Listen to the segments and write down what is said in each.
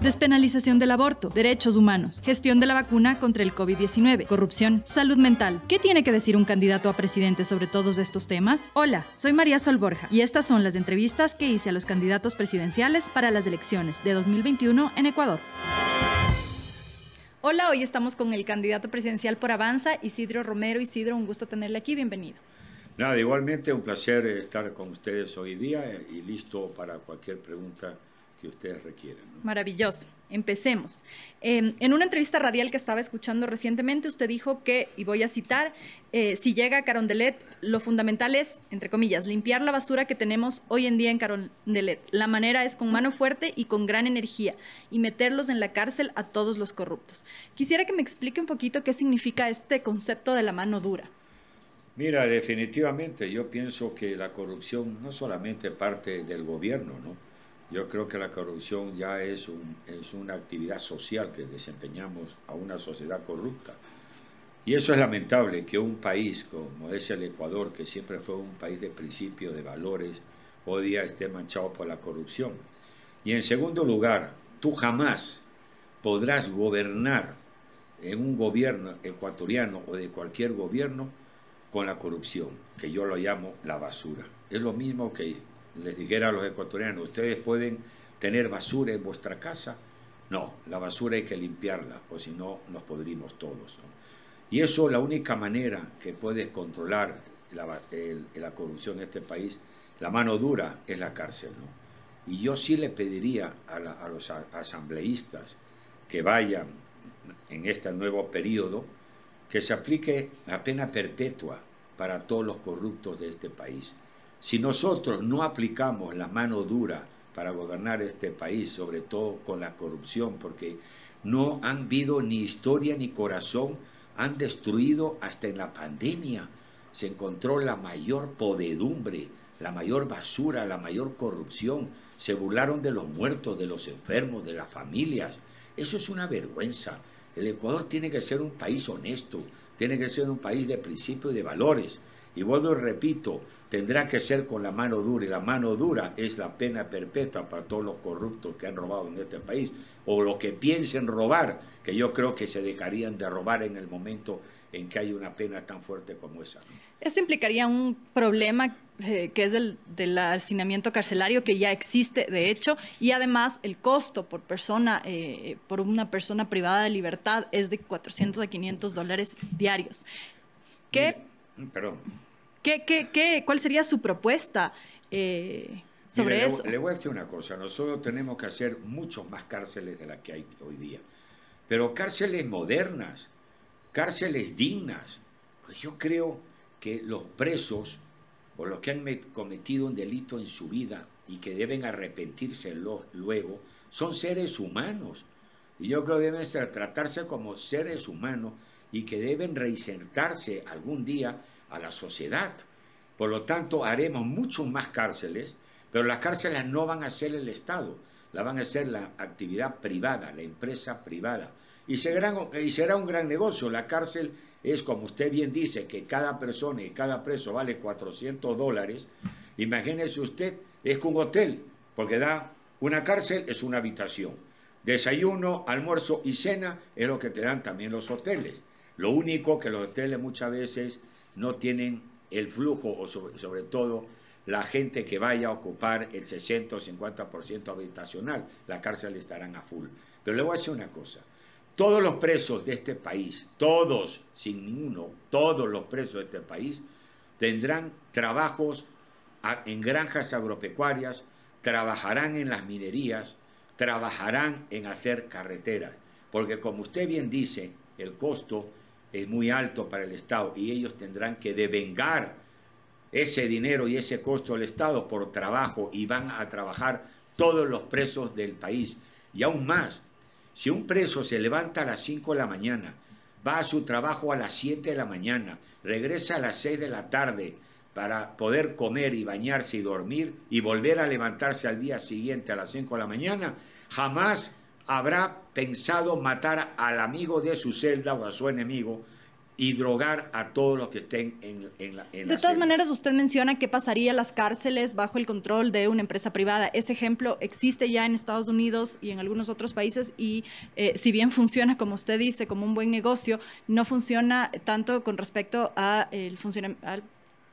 Despenalización del aborto, derechos humanos, gestión de la vacuna contra el COVID-19, corrupción, salud mental. ¿Qué tiene que decir un candidato a presidente sobre todos estos temas? Hola, soy María Sol Borja y estas son las entrevistas que hice a los candidatos presidenciales para las elecciones de 2021 en Ecuador. Hola, hoy estamos con el candidato presidencial por Avanza, Isidro Romero. Isidro, un gusto tenerle aquí, bienvenido. Nada, igualmente un placer estar con ustedes hoy día y listo para cualquier pregunta que ustedes requieran. Maravilloso. Empecemos. Em, en una entrevista radial que estaba escuchando recientemente, usted dijo que, y voy a citar, eh, si llega a Carondelet, lo fundamental es, entre comillas, limpiar la basura que tenemos hoy en día en Carondelet. La manera es con mano fuerte y con gran energía y meterlos en la cárcel a todos los corruptos. Quisiera que me explique un poquito qué significa este concepto de la mano dura. Mira, definitivamente yo pienso que la corrupción no solamente parte del gobierno, ¿no? Yo creo que la corrupción ya es, un, es una actividad social que desempeñamos a una sociedad corrupta. Y eso es lamentable que un país como es el Ecuador, que siempre fue un país de principios, de valores, hoy día esté manchado por la corrupción. Y en segundo lugar, tú jamás podrás gobernar en un gobierno ecuatoriano o de cualquier gobierno con la corrupción, que yo lo llamo la basura. Es lo mismo que les dijera a los ecuatorianos, ustedes pueden tener basura en vuestra casa. No, la basura hay que limpiarla, o si no, nos podrimos todos. Y eso, la única manera que puedes controlar la, corrupción en este país, la mano dura, es la cárcel. Y yo sí le pediría a, a los asambleístas que vayan en este nuevo periodo, que se aplique la pena perpetua para todos los corruptos de este país. Si nosotros no aplicamos la mano dura para gobernar este país, sobre todo con la corrupción, porque no han habido ni historia ni corazón, han destruido hasta en la pandemia. Se encontró la mayor podedumbre, la mayor basura, la mayor corrupción. Se burlaron de los muertos, de los enfermos, de las familias. Eso es una vergüenza. El Ecuador tiene que ser un país honesto, tiene que ser un país de principios y de valores. Y vuelvo y repito, tendrá que ser con la mano dura, y la mano dura es la pena perpetua para todos los corruptos que han robado en este país, o lo que piensen robar, que yo creo que se dejarían de robar en el momento en que hay una pena tan fuerte como esa. Eso implicaría un problema eh, que es el del hacinamiento carcelario que ya existe, de hecho, y además el costo por persona, eh, por una persona privada de libertad es de 400 a 500 dólares diarios. ¿Qué? Perdón. ¿Qué, qué, qué, cuál sería su propuesta eh, sobre eso? Le, voy a decir una cosa. Nosotros tenemos que hacer muchos más cárceles de las que hay hoy día. Pero cárceles modernas, cárceles dignas. Pues yo creo que los presos o los que han cometido un delito en su vida y que deben arrepentirse luego, son seres humanos. Y yo creo que deben tratarse como seres humanos y que deben reinsertarse algún día a la sociedad. Por lo tanto, haremos muchos más cárceles, pero las cárceles no van a ser el Estado, la van a ser la actividad privada, la empresa privada. Y será, un gran negocio. La cárcel es, como usted bien dice, que cada persona y cada preso vale 400 dólares. Imagínese usted, es como un hotel, porque da una cárcel, es una habitación. Desayuno, almuerzo y cena es lo que te dan también los hoteles. Lo único que los hoteles muchas veces no tienen el flujo o sobre, todo la gente que vaya a ocupar el 60 o 50% habitacional. La cárcel estarán a full. Pero le voy a decir una cosa. Todos los presos de este país, todos, sin ninguno, todos los presos de este país, tendrán trabajos en granjas agropecuarias, trabajarán en las minerías, trabajarán en hacer carreteras. Porque como usted bien dice, el costo es muy alto para el Estado y ellos tendrán que devengar ese dinero y ese costo al Estado por trabajo y van a trabajar todos los presos del país. Y aún más, si un preso se levanta a las 5 de la mañana, va a su trabajo a las 7 de la mañana, regresa a las 6 de la tarde para poder comer y bañarse y dormir y volver a levantarse al día siguiente a las 5 de la mañana, jamás habrá pensado matar al amigo de su celda o a su enemigo y drogar a todos los que estén en, en la en De la todas celda. maneras, usted menciona qué pasaría las cárceles bajo el control de una empresa privada. Ese ejemplo existe ya en Estados Unidos y en algunos otros países y eh, si bien funciona, como usted dice, como un buen negocio, no funciona tanto con respecto a el a la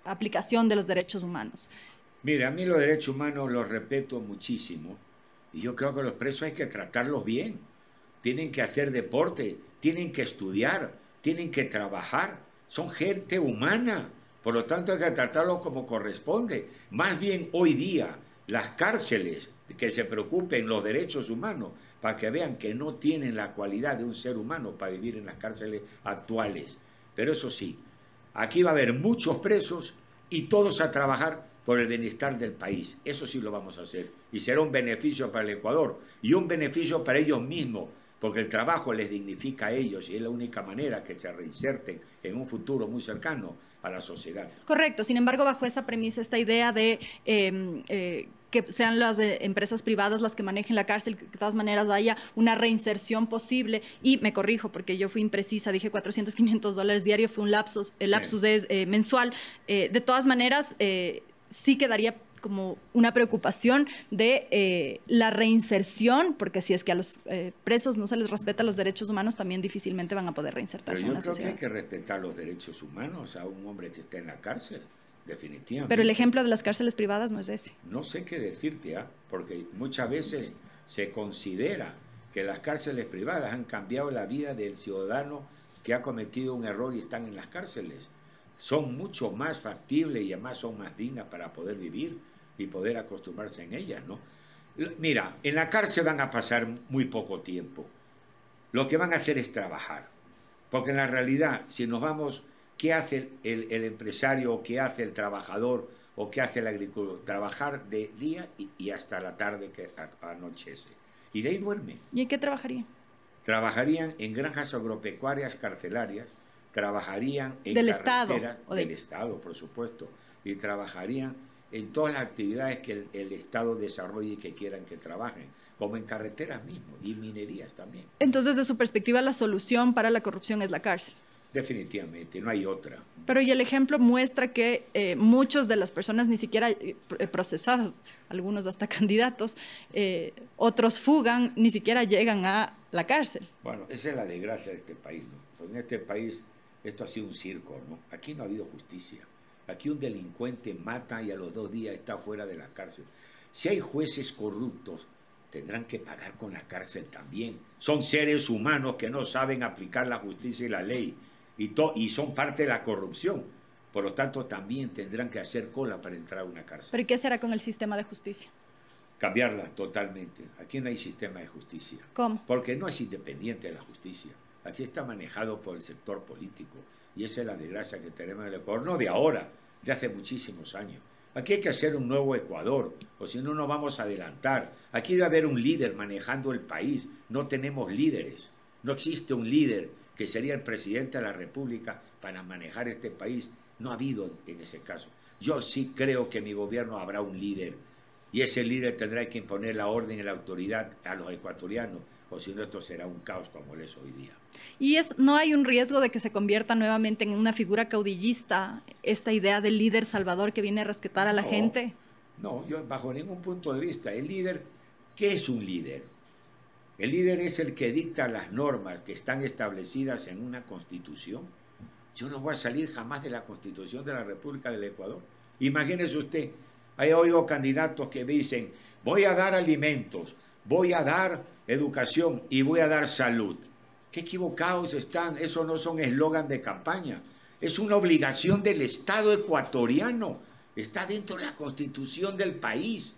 aplicación de los derechos humanos. Mire, a mí los derechos humanos los respeto muchísimo y yo creo que los presos hay que tratarlos bien. Tienen que hacer deporte, tienen que estudiar, tienen que trabajar. Son gente humana. Por lo tanto, hay que tratarlos como corresponde. Más bien hoy día, las cárceles que se preocupen los derechos humanos para que vean que no tienen la cualidad de un ser humano para vivir en las cárceles actuales. Pero eso sí, Aquí va a haber muchos presos y todos a trabajar por el bienestar del país. Eso sí lo vamos a hacer. Y será un beneficio para el Ecuador y un beneficio para ellos mismos, porque el trabajo les dignifica a ellos y es la única manera que se reinserten en un futuro muy cercano a la sociedad. Correcto, sin embargo, bajo esa premisa, esta idea de eh, eh, que sean las eh, empresas privadas las que manejen la cárcel, que de todas maneras haya una reinserción posible, y me corrijo porque yo fui imprecisa, dije 400, 500 dólares diario, fue un lapsus, el Sí. lapsus es eh, mensual, Eh, de todas maneras, sí quedaría como una preocupación de eh, la reinserción, porque si es que a los eh, presos no se les respeta los derechos humanos, también difícilmente van a poder Pero reinsertarse en yo la creo que hay que respetar los derechos humanos a un hombre que está en la cárcel, definitivamente. Pero el ejemplo de las cárceles privadas no es ese. No sé qué decirte, ¿ah? porque muchas veces se considera que las cárceles privadas han cambiado la vida del ciudadano que ha cometido un error y están en las cárceles. Son mucho más factibles y además son más dignas para poder vivir y poder acostumbrarse en ellas, ¿no? Mira, en la cárcel van a pasar muy poco tiempo. Lo que van a hacer es trabajar. Porque en la realidad, si nos vamos, ¿qué hace el, el- empresario o qué hace el trabajador o qué hace el agricultor? Trabajar de día y, y hasta la tarde que anochece. Y de ahí duerme. ¿Y en qué trabajaría? Trabajarían en granjas agropecuarias carcelarias, trabajarían en Del Estado, del Estado, por supuesto, y trabajarían en todas las actividades que el, el Estado desarrolle y que quieran que trabajen, como en carreteras mismo y minerías también. Entonces, desde su perspectiva, la solución para la corrupción es la cárcel. Definitivamente, no hay otra. Pero y el ejemplo muestra que eh, muchos de las personas ni siquiera eh, eh, procesadas, algunos hasta candidatos, eh, otros fugan, ni siquiera llegan a la cárcel. Bueno, esa es la desgracia de este país, ¿no? Pues en este país esto ha sido un circo, ¿no? Aquí no ha habido justicia. Aquí un delincuente mata y a los dos días está fuera de la cárcel. Si hay jueces corruptos, tendrán que pagar con la cárcel también. Son seres humanos que no saben aplicar la justicia y la ley y, to- y son parte de la corrupción. Por lo tanto, también tendrán que hacer cola para entrar a una cárcel. Pero ¿y qué será con el sistema de justicia? Cambiarla totalmente. Aquí no hay sistema de justicia. ¿Cómo? Porque no es independiente de la justicia. Aquí está manejado por el sector político. Y esa es la desgracia que tenemos en el Ecuador. No de ahora, de hace muchísimos años. Aquí hay que hacer un nuevo Ecuador, o si no, no vamos a adelantar. Aquí debe haber un líder manejando el país. No tenemos líderes. No existe un líder que sería el presidente de la República para manejar este país. No ha habido en ese caso. Yo sí creo que mi gobierno habrá un líder y ese líder tendrá que imponer la orden y la autoridad a los ecuatorianos, o si no, esto será un caos como lo es hoy día. Y es, no hay un riesgo de que se convierta nuevamente en una figura caudillista, esta idea del líder salvador que viene a rescatar a la No. gente. No, yo bajo ningún punto de vista. El líder, ¿qué es un líder? El líder es el que dicta las normas que están establecidas en una constitución. Yo no voy a salir jamás de la constitución de la República del Ecuador. Imagínese usted, hay oído candidatos que dicen, voy a dar alimentos, voy a dar educación y voy a dar salud. Qué equivocados están, eso no son eslogan de campaña, es una obligación del Estado ecuatoriano, está dentro de la constitución del país,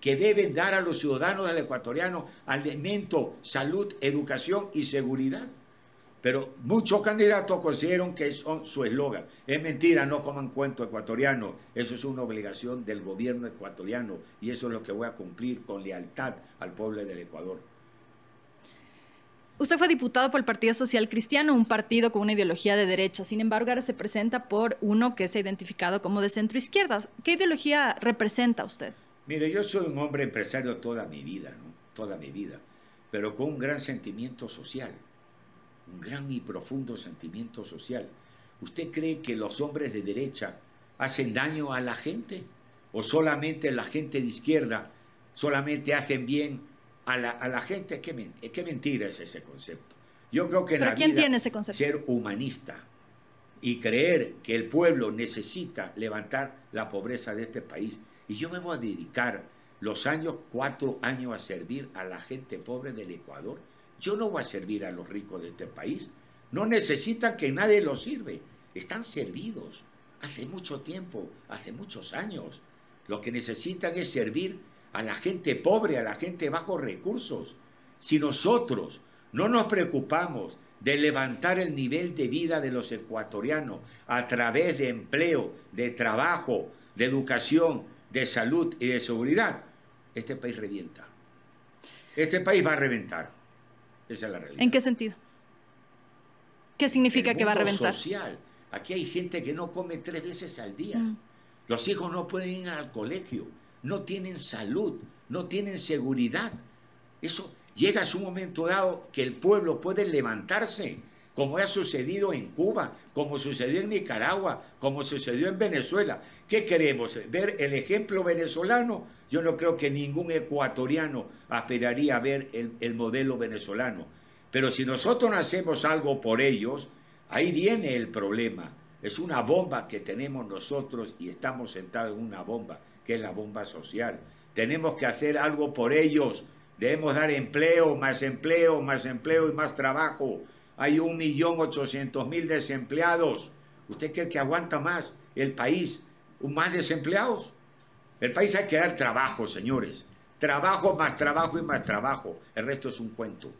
que deben dar a los ciudadanos del ecuatoriano alimento, salud, educación y seguridad. Pero muchos candidatos consideran que son su eslogan. Es mentira, no coman cuento ecuatoriano. Eso es una obligación del gobierno ecuatoriano y eso es lo que voy a cumplir con lealtad al pueblo del Ecuador. Usted fue diputado por el Partido Social Cristiano, un partido con una ideología de derecha. Sin embargo, ahora se presenta por uno que se ha identificado como de centro izquierda. ¿Qué ideología representa usted? Mire, yo soy un hombre empresario toda mi vida, ¿no? Toda mi vida, pero con un gran sentimiento social, un gran y profundo sentimiento social. ¿Usted cree que los hombres de derecha hacen daño a la gente? ¿O solamente la gente de izquierda solamente hacen bien a la, gente? ¿Qué, ¿Qué, mentira es ese concepto? Yo creo que en la quién vida, tiene ese concepto? ser humanista y creer que el pueblo necesita levantar la pobreza de este país. Y yo me voy a dedicar los años, cuatro años, a servir a la gente pobre del Ecuador. Yo no voy a servir a los ricos de este país. No necesitan que nadie los sirve. Están servidos hace mucho tiempo, hace muchos años. Lo que necesitan es servir a la gente pobre, a la gente bajo recursos. Si nosotros no nos preocupamos de levantar el nivel de vida de los ecuatorianos a través de empleo, de trabajo, de educación, de salud y de seguridad, este país revienta. Este país va a reventar. Esa es la realidad. ¿En qué sentido? ¿Qué significa que va a reventar? social. Aquí hay gente que no come tres veces al día. Mm. Los hijos no pueden ir al colegio, no tienen salud, no tienen seguridad. Eso llega a su momento dado que el pueblo puede levantarse, como ha sucedido en Cuba, como sucedió en Nicaragua, como sucedió en Venezuela. ¿Qué queremos? ¿Ver el ejemplo venezolano? Yo no creo que ningún ecuatoriano aspiraría a ver el, el modelo venezolano. Pero si nosotros no hacemos algo por ellos, ahí viene el problema. Es una bomba que tenemos nosotros y estamos sentados en una bomba, que es la bomba social. Tenemos que hacer algo por ellos. Debemos dar empleo, más empleo, más empleo y más trabajo. Hay un millón ochocientos mil desempleados. ¿Usted cree que aguanta más el país? ¿Más desempleados? El país hay que dar trabajo, señores. Trabajo, más trabajo y más trabajo. El resto es un cuento.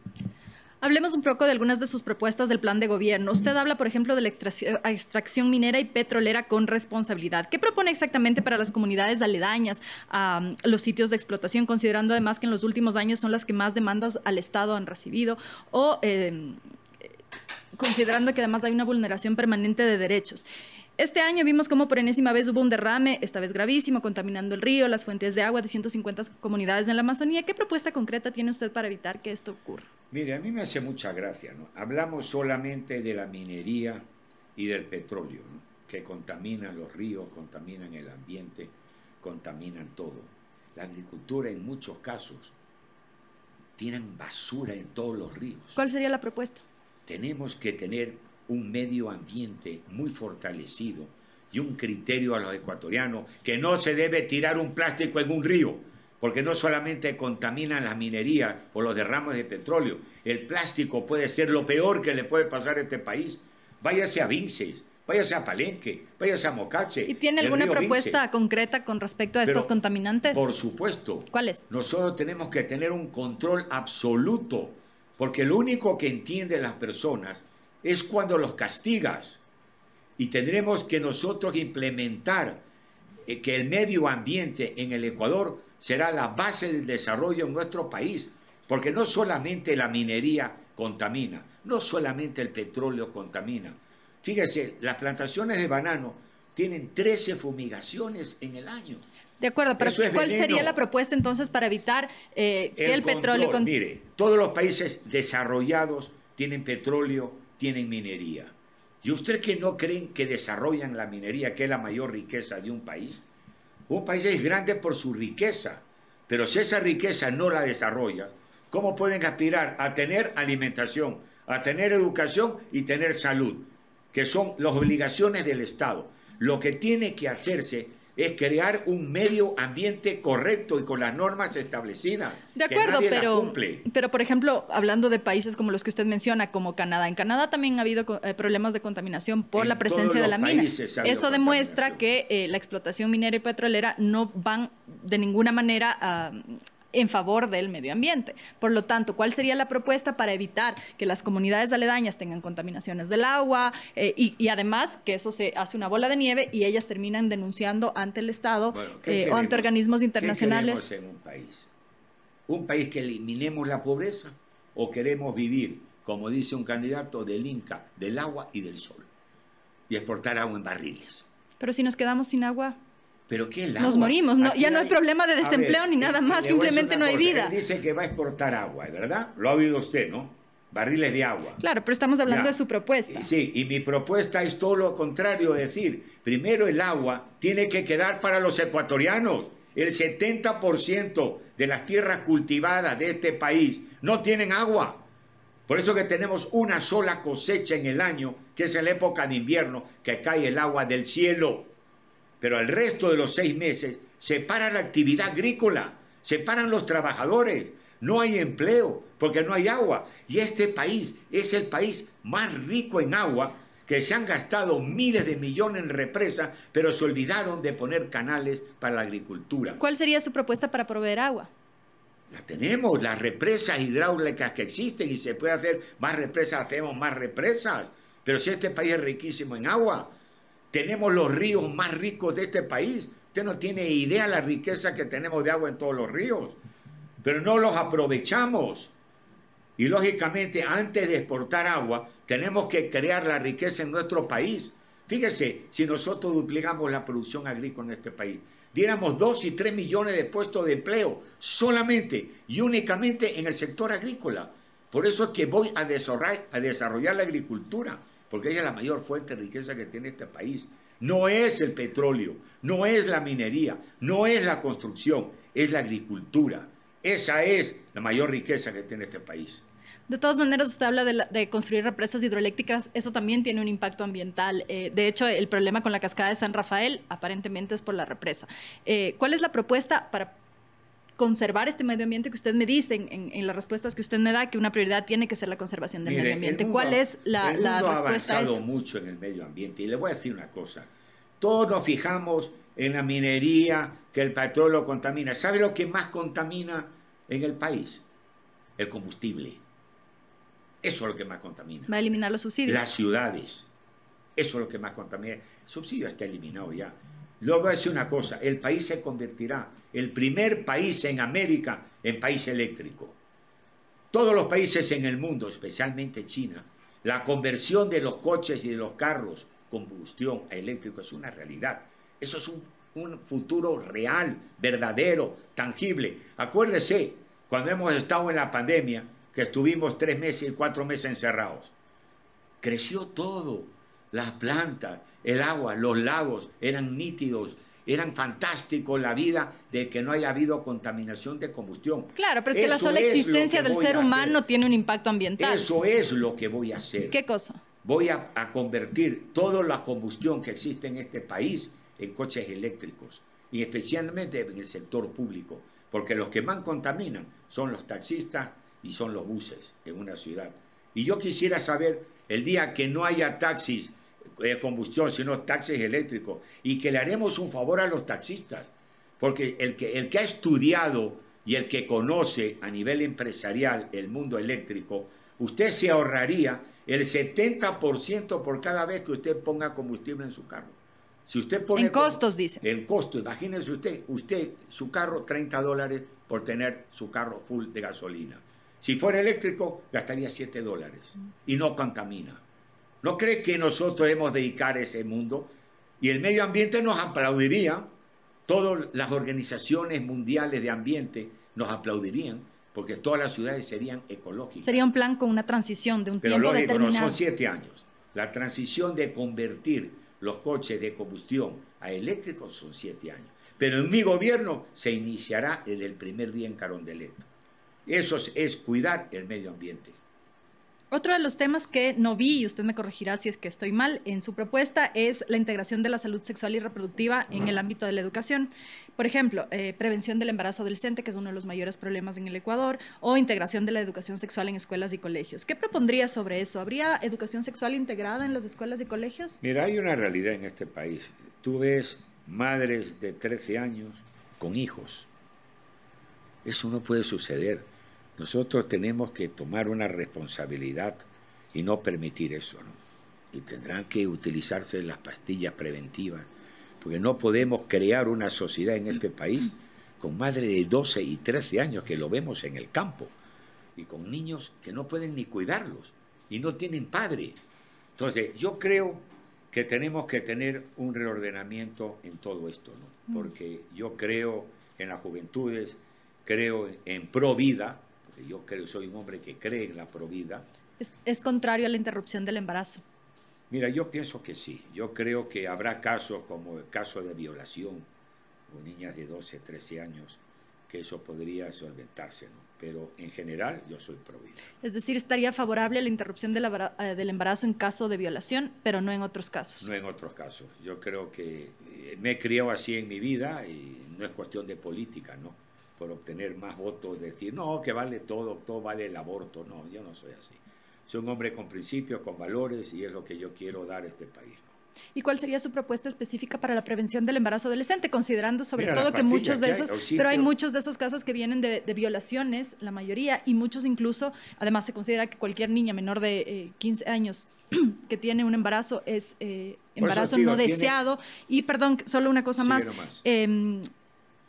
Hablemos un poco de algunas de sus propuestas del plan de gobierno. Usted habla, por ejemplo, de la extracción minera y petrolera con responsabilidad. ¿Qué propone exactamente para las comunidades aledañas a um, los sitios de explotación, considerando además que en los últimos años son las que más demandas al Estado han recibido? O em, considerando que además hay una vulneración permanente de derechos. Este año vimos cómo por enésima vez hubo un derrame, esta vez gravísimo, contaminando el río, las fuentes de agua de 150 comunidades en la Amazonía. ¿Qué propuesta concreta tiene usted para evitar que esto ocurra? Mire, a mí me hace mucha gracia, ¿no? Hablamos solamente de la minería y del petróleo, ¿no? que contaminan los ríos, contaminan el ambiente, contaminan todo. La agricultura en muchos casos tienen basura en todos los ríos. ¿Cuál sería la propuesta? Tenemos que tener un medio ambiente muy fortalecido y un criterio a los ecuatorianos que no se debe tirar un plástico en un río, porque no solamente contamina la minería o los derrames de petróleo, el plástico puede ser lo peor que le puede pasar a este país. Váyase a Vinces, váyase a Palenque, váyase a Mocache. ¿Y tiene alguna propuesta concreta con respecto a estos contaminantes? Por supuesto. ¿Cuáles? Nosotros tenemos que tener un control absoluto, porque lo único que entienden las personas es cuando los castigas. Y tendremos que nosotros implementar eh, que el medio ambiente en el Ecuador será la base del desarrollo en nuestro país, porque no solamente la minería contamina, no solamente el petróleo contamina. Fíjese, las plantaciones de banano tienen 13 fumigaciones en el año. De acuerdo, pero ¿cuál sería la propuesta entonces para evitar eh, que el, petróleo... Mire, todos los países desarrollados tienen petróleo tienen minería. ¿Y usted que no creen que desarrollan la minería, que es la mayor riqueza de un país? Un país es grande por su riqueza, pero si esa riqueza no la desarrolla, ¿cómo pueden aspirar a tener alimentación, a tener educación y tener salud? Que son las obligaciones del Estado. Lo que tiene que hacerse es crear un medio ambiente correcto y con las normas establecidas. De acuerdo, pero, pero por ejemplo, hablando de países como los que usted menciona, como Canadá, en Canadá también ha habido eh, problemas de contaminación por la presencia de la mina. Eso demuestra que eh, la explotación minera y petrolera no van de ninguna manera a en favor del medio ambiente. Por lo tanto, ¿cuál sería la propuesta para evitar que las comunidades aledañas tengan contaminaciones del agua eh, y, además que eso se hace una bola de nieve y ellas terminan denunciando ante el Estado eh, o ante organismos internacionales? ¿qué en un país? ¿Un país que eliminemos la pobreza o queremos vivir, como dice un candidato, del Inca, del agua y del sol y exportar agua en barriles? Pero si nos quedamos sin agua, ¿Pero qué el Nos morimos, no, ya no hay problema de desempleo ni nada más, simplemente no hay vida. dice que va a exportar agua, ¿verdad? Lo ha oído usted, ¿no? barriles de agua. Claro, pero estamos hablando Ya. de su propuesta. Sí, y mi propuesta es todo lo contrario, es decir, primero el agua tiene que quedar para los ecuatorianos. El 70% de las tierras cultivadas de este país no tienen agua. Por eso que tenemos una sola cosecha en el año, que es en la época de invierno, que cae el agua del cielo. Pero el resto de los seis meses se para la actividad agrícola, se paran los trabajadores, no hay empleo porque no hay agua. Y este país es el país más rico en agua, que se han gastado miles de millones en represas, pero se olvidaron de poner canales para la agricultura. ¿Cuál sería su propuesta para proveer agua? La tenemos, las represas hidráulicas que existen y se puede hacer más represas, hacemos más represas. Pero si este país es riquísimo en agua, tenemos los ríos más ricos de este país. Usted no tiene idea la riqueza que tenemos de agua en todos los ríos, pero no los aprovechamos. Y lógicamente, antes de exportar agua, tenemos que crear la riqueza en nuestro país. Fíjese, si nosotros duplicamos la producción agrícola en este país, diéramos 2 y 3 millones de puestos de empleo solamente y únicamente en el sector agrícola. Por eso es que voy a desarrollar, a desarrollar la agricultura, porque ella es la mayor fuente de riqueza que tiene este país. No es el petróleo, no es la minería, no es la construcción, es la agricultura. Esa es la mayor riqueza que tiene este país. De todas maneras, usted habla de, construir represas hidroeléctricas, eso también tiene un impacto ambiental. Eh, de hecho, el problema con la cascada de San Rafael aparentemente es por la represa. Eh, ¿Cuál es la propuesta para conservar este medio ambiente que usted me dice en, en- en las respuestas que usted me da, que una prioridad tiene que ser la conservación del Mire, medio ambiente? mundo- ¿Cuál es la, el la mundo respuesta ha avanzado eso? mucho en el medio ambiente y le voy a decir una cosa. Todos nos fijamos en la minería, que el petróleo contamina. ¿Sabe lo que más contamina en el país? El combustible. Eso es lo que más contamina. Va a eliminar los subsidios. Las ciudades. Eso es lo que más contamina. El subsidio está eliminado ya. Luego voy a decir una cosa, el país se convertirá el primer país en América en país eléctrico. Todos los países en el mundo, especialmente China, la conversión de los coches y de los carros combustión a eléctrico es una realidad. Eso es un, un futuro real, verdadero, tangible. Acuérdese, cuando hemos estado en la pandemia, que estuvimos tres meses y cuatro meses encerrados, creció todo. Las plantas, el agua, los lagos eran nítidos, eran fantásticos la vida de que no haya habido contaminación de combustión. Claro, pero es que la sola existencia del ser humano tiene un impacto ambiental. Eso es lo que voy a hacer. ¿Qué cosa? Voy a, a convertir toda la combustión que existe en este país en coches eléctricos y especialmente en el sector público, porque los que más contaminan son los taxistas y son los buses en una ciudad. Y yo quisiera saber el día que no haya taxis de combustión, sino taxis eléctricos, y que le haremos un favor a los taxistas, porque el que, el que ha estudiado y el que conoce a nivel empresarial el mundo eléctrico, usted se ahorraría el 70% por cada vez que usted ponga combustible en su carro. Si usted pone En costos, dice. El costo, imagínese usted, usted, su carro, 30 dólares por tener su carro full de gasolina. Si fuera eléctrico, gastaría 7 dólares y no contamina. ¿No cree que nosotros hemos dedicar ese mundo? Y el medio ambiente nos aplaudiría, todas las organizaciones mundiales de ambiente nos aplaudirían, porque todas las ciudades serían ecológicas. Sería un plan con una transición de un Pero tiempo lógico, no determinado. son siete años. La transición de convertir los coches de combustión a eléctricos son siete años. Pero en mi gobierno se iniciará desde el primer día en Carondelet. Eso es, es cuidar el medio ambiente. Otro de los temas que no vi, y usted me corregirá si es que estoy mal, en su propuesta es la integración de la salud sexual y reproductiva en el ámbito de la educación. Por ejemplo, eh, prevención del embarazo adolescente, que es uno de los mayores problemas en el Ecuador, o integración de la educación sexual en escuelas y colegios. ¿Qué propondría sobre eso? ¿Habría educación sexual integrada en las escuelas y colegios? Mira, hay una realidad en este país. Tú ves madres de 13 años con hijos. Eso no puede suceder. Nosotros tenemos que tomar una responsabilidad y no permitir eso. ¿no? Y tendrán que utilizarse las pastillas preventivas, porque no podemos crear una sociedad en este país con madres de 12 y 13 años, que lo vemos en el campo, y con niños que no pueden ni cuidarlos y no tienen padre. Entonces, yo creo que tenemos que tener un reordenamiento en todo esto, ¿no? porque yo creo en las juventudes, creo en pro vida, yo creo, soy un hombre que cree en la provida. Es, es contrario a la interrupción del embarazo. Mira, yo pienso que sí. Yo creo que habrá casos como el caso de violación o niñas de 12, 13 años, que eso podría solventarse, ¿no? Pero en general yo soy pro vida. Es decir, estaría favorable a la interrupción del embara- eh, del embarazo en caso de violación, pero no en otros casos. No en otros casos. Yo creo que eh, me he criado así en mi vida y no es cuestión de política, ¿no? Por obtener más votos, decir, no, que vale todo, todo vale el aborto. No, yo no soy así. Soy un hombre con principios, con valores y es lo que yo quiero dar a este país. ¿Y cuál sería su propuesta específica para la prevención del embarazo adolescente, considerando sobre Mira, todo que muchos de que hay, esos, Auxilio. pero hay muchos de esos casos que vienen de, de violaciones, la mayoría, y muchos incluso, además se considera que cualquier niña menor de eh, 15 años que tiene un embarazo es eh, Por eso, embarazo digo, no tiene- deseado, y perdón, solo una cosa Sigue más, nomás. eh,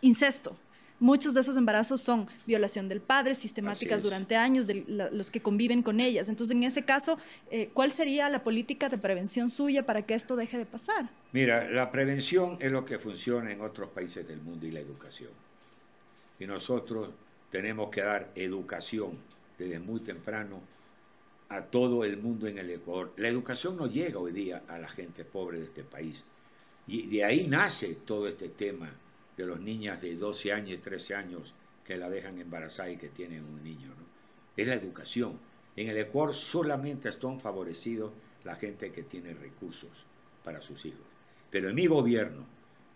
incesto. Muchos de esos embarazos son violación del padre, sistemáticas durante años, de la- los que conviven con ellas. Entonces, en ese caso, eh, ¿cuál sería la política de prevención suya para que esto deje de pasar? Mira, la prevención es lo que funciona en otros países del mundo y la educación. Y nosotros tenemos que dar educación desde muy temprano a todo el mundo en el Ecuador. La educación no llega hoy día a la gente pobre de este país. Y de ahí nace todo este tema de los niñas de 12 años y 13 años que la dejan embarazada y que tienen un niño. ¿no? Es la educación. En el Ecuador solamente están favorecidos la gente que tiene recursos para sus hijos. Pero en mi gobierno,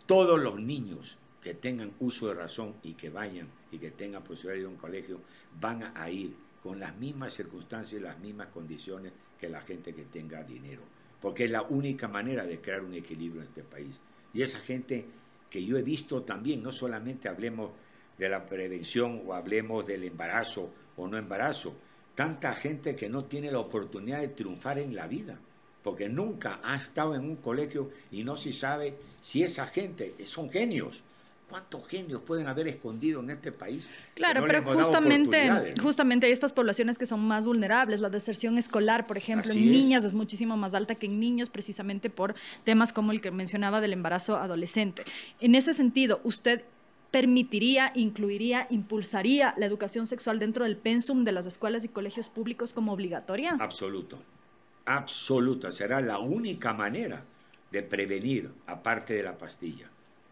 todos los niños que tengan uso de razón y que vayan y que tengan posibilidad de ir a un colegio, van a ir con las mismas circunstancias y las mismas condiciones que la gente que tenga dinero. Porque es la única manera de crear un equilibrio en este país. Y esa gente que yo he visto también, no solamente hablemos de la prevención o hablemos del embarazo o no embarazo, tanta gente que no tiene la oportunidad de triunfar en la vida, porque nunca ha estado en un colegio y no se sabe si esa gente son genios. ¿Cuántos genios pueden haber escondido en este país? Claro, no pero justamente, justamente hay estas poblaciones que son más vulnerables. La deserción escolar, por ejemplo, Así en es. niñas es muchísimo más alta que en niños, precisamente por temas como el que mencionaba del embarazo adolescente. En ese sentido, ¿usted permitiría, incluiría, impulsaría la educación sexual dentro del pensum de las escuelas y colegios públicos como obligatoria? Absoluto. Absoluta. Será la única manera de prevenir, aparte de la pastilla.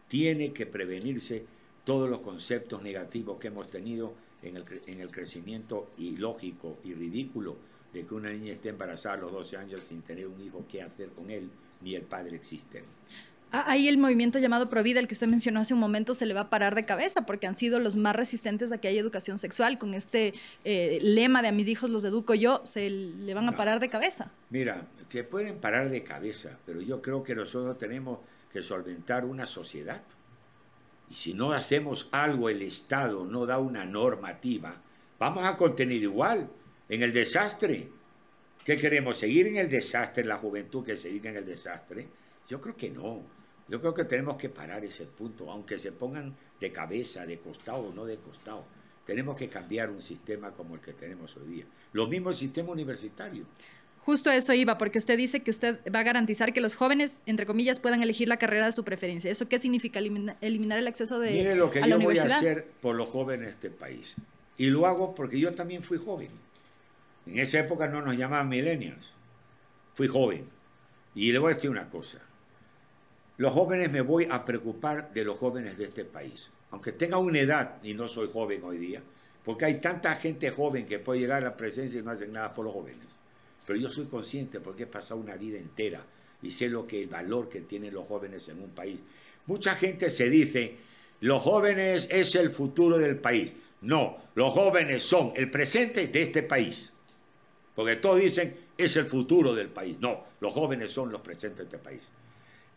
Tiene que prevenirse todos los conceptos negativos que hemos tenido en el, en el crecimiento ilógico y ridículo de que una niña esté embarazada a los 12 años sin tener un hijo, qué hacer con él, ni el padre existe. Ah, Ahí el movimiento llamado Provida, el que usted mencionó hace un momento, se le va a parar de cabeza porque han sido los más resistentes a que haya educación sexual. Con este eh, lema de a mis hijos los educo yo, se le van a No. parar de cabeza. Mira, que pueden parar de cabeza, pero yo creo que nosotros tenemos que solventar una sociedad. Y si no hacemos algo, el Estado no da una normativa, vamos a contener igual en el desastre. ¿Qué queremos? ¿Seguir en el desastre, la juventud que siga en el desastre? Yo creo que no. Yo creo que tenemos que parar ese punto, aunque se pongan de cabeza, de costado o no de costado. Tenemos que cambiar un sistema como el que tenemos hoy día. Lo mismo el sistema universitario. Justo a eso iba, porque usted dice que usted va a garantizar que los jóvenes, entre comillas, puedan elegir la carrera de su preferencia. ¿Eso qué significa? Elimina- eliminar el acceso de, Mire lo que a la yo voy a hacer por los jóvenes de este país. Y lo hago porque yo también fui joven. En esa época no nos llamaban millennials. Fui joven. Y le voy a decir una cosa. Los jóvenes me voy a preocupar de los jóvenes de este país. Aunque tenga una edad y no soy joven hoy día, porque hay tanta gente joven que puede llegar a la presencia y no hacen nada por los jóvenes. Pero yo soy consciente porque he pasado una vida entera y sé lo que el valor que tienen los jóvenes en un país. Mucha gente se dice, los jóvenes es el futuro del país. No, los jóvenes son el presente de este país. Porque todos dicen, es el futuro del país. No, los jóvenes son los presentes de este país.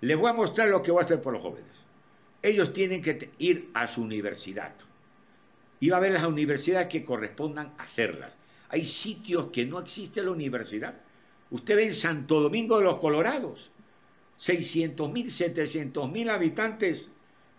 Les voy a mostrar lo que voy a hacer por los jóvenes. Ellos tienen que ir a su universidad. Y va a haber las universidades que correspondan a hacerlas. Hay sitios que no existe la universidad. Usted ve en Santo Domingo de los Colorados, 600 mil, 700 mil habitantes,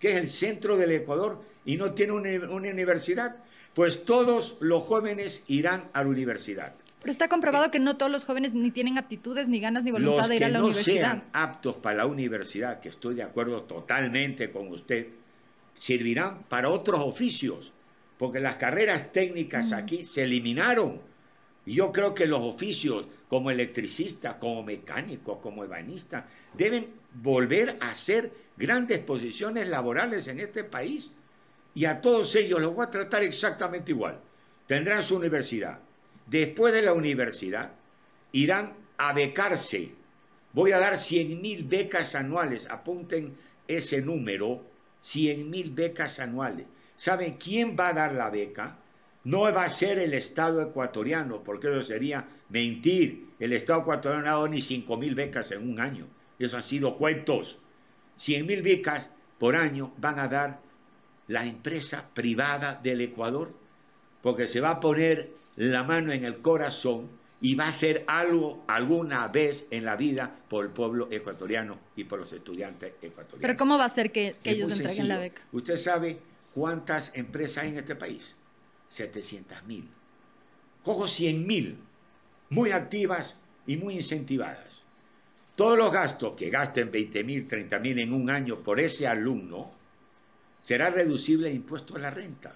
que es el centro del Ecuador, y no tiene una, una universidad. Pues todos los jóvenes irán a la universidad. Pero está comprobado que no todos los jóvenes ni tienen aptitudes, ni ganas, ni voluntad Los de ir que a la no universidad. sean aptos para la universidad, que estoy de acuerdo totalmente con usted, servirán para otros oficios, porque las carreras técnicas aquí se eliminaron. Y yo creo que los oficios como electricista, como mecánico, como ebanista, deben volver a ser grandes posiciones laborales en este país. Y a todos ellos los voy a tratar exactamente igual. Tendrán su universidad. Después de la universidad, irán a becarse. Voy a dar 100 mil becas anuales. Apunten ese número, 100 mil becas anuales. ¿Saben quién va a dar la beca? No va a ser el Estado ecuatoriano, porque eso sería mentir. El Estado ecuatoriano no ha dado ni 5 mil becas en un año. Eso han sido cuentos. 100 mil becas por año van a dar la empresa privada del Ecuador, porque se va a poner la mano en el corazón y va a hacer algo alguna vez en la vida por el pueblo ecuatoriano y por los estudiantes ecuatorianos. Pero ¿cómo va a ser que, ellos entreguen la beca? Usted sabe cuántas empresas hay en este país. 700 mil. Cojo 100 mil, muy activas y muy incentivadas. Todos los gastos que gasten 20 mil, 30 mil en un año por ese alumno será reducible el impuesto a la renta.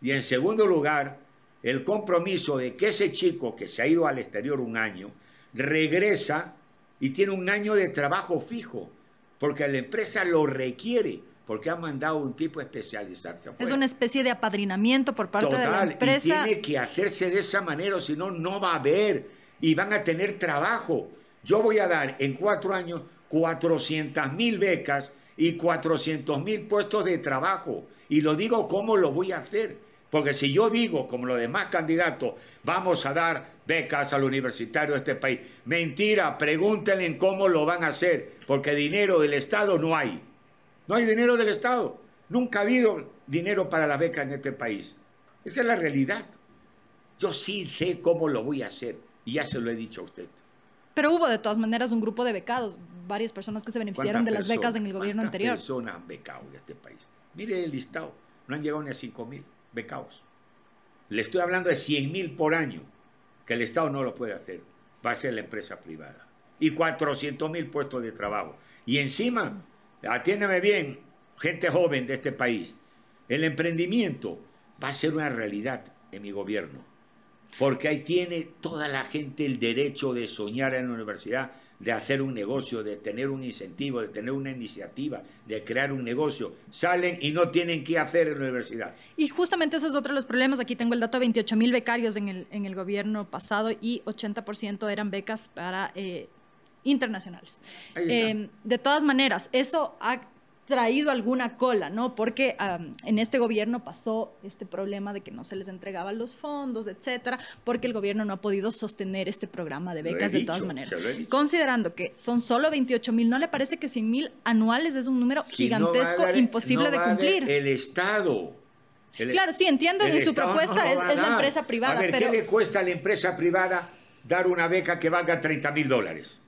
Y en segundo lugar, el compromiso de que ese chico que se ha ido al exterior un año regresa y tiene un año de trabajo fijo, porque la empresa lo requiere, porque ha mandado un tipo a especializarse. Es una especie de apadrinamiento por parte de la empresa. Y tiene que hacerse de esa manera, si no, no va a haber y van a tener trabajo. Yo voy a dar en cuatro años 400 mil becas y 400 mil puestos de trabajo. Y lo digo cómo lo voy a hacer porque si yo digo, como los demás candidatos, vamos a dar becas al universitario de este país, mentira, pregúntenle cómo lo van a hacer, porque dinero del Estado no hay. No hay dinero del Estado. Nunca ha habido dinero para la beca en este país. Esa es la realidad. Yo sí sé cómo lo voy a hacer y ya se lo he dicho a usted. Pero hubo de todas maneras un grupo de becados, varias personas que se beneficiaron de las becas en el gobierno anterior. personas han becado en este país? Mire el listado, no han llegado ni a 5 mil becados. Le estoy hablando de 100 mil por año, que el Estado no lo puede hacer, va a ser la empresa privada. Y 400 mil puestos de trabajo. Y encima, atiéndeme bien, gente joven de este país, el emprendimiento va a ser una realidad en mi gobierno, porque ahí tiene toda la gente el derecho de soñar en la universidad de hacer un negocio, de tener un incentivo, de tener una iniciativa, de crear un negocio. Salen y no tienen qué hacer en la universidad. Y justamente ese es otro de los problemas. Aquí tengo el dato de 28 mil becarios en el, en el gobierno pasado y 80% eran becas para eh, internacionales. Eh, de todas maneras, eso ha traído alguna cola, ¿no? Porque en este gobierno pasó este problema de que no se les entregaban los fondos, etcétera, porque el gobierno no ha podido sostener este programa de becas de todas maneras. Considerando que son solo 28 mil, ¿no le parece que 100 mil anuales es un número gigantesco, imposible de cumplir? El Estado. claro, sí, entiendo, en su propuesta es, la empresa privada. A ver, ¿qué le cuesta a la empresa privada dar una beca que valga 30 mil dólares?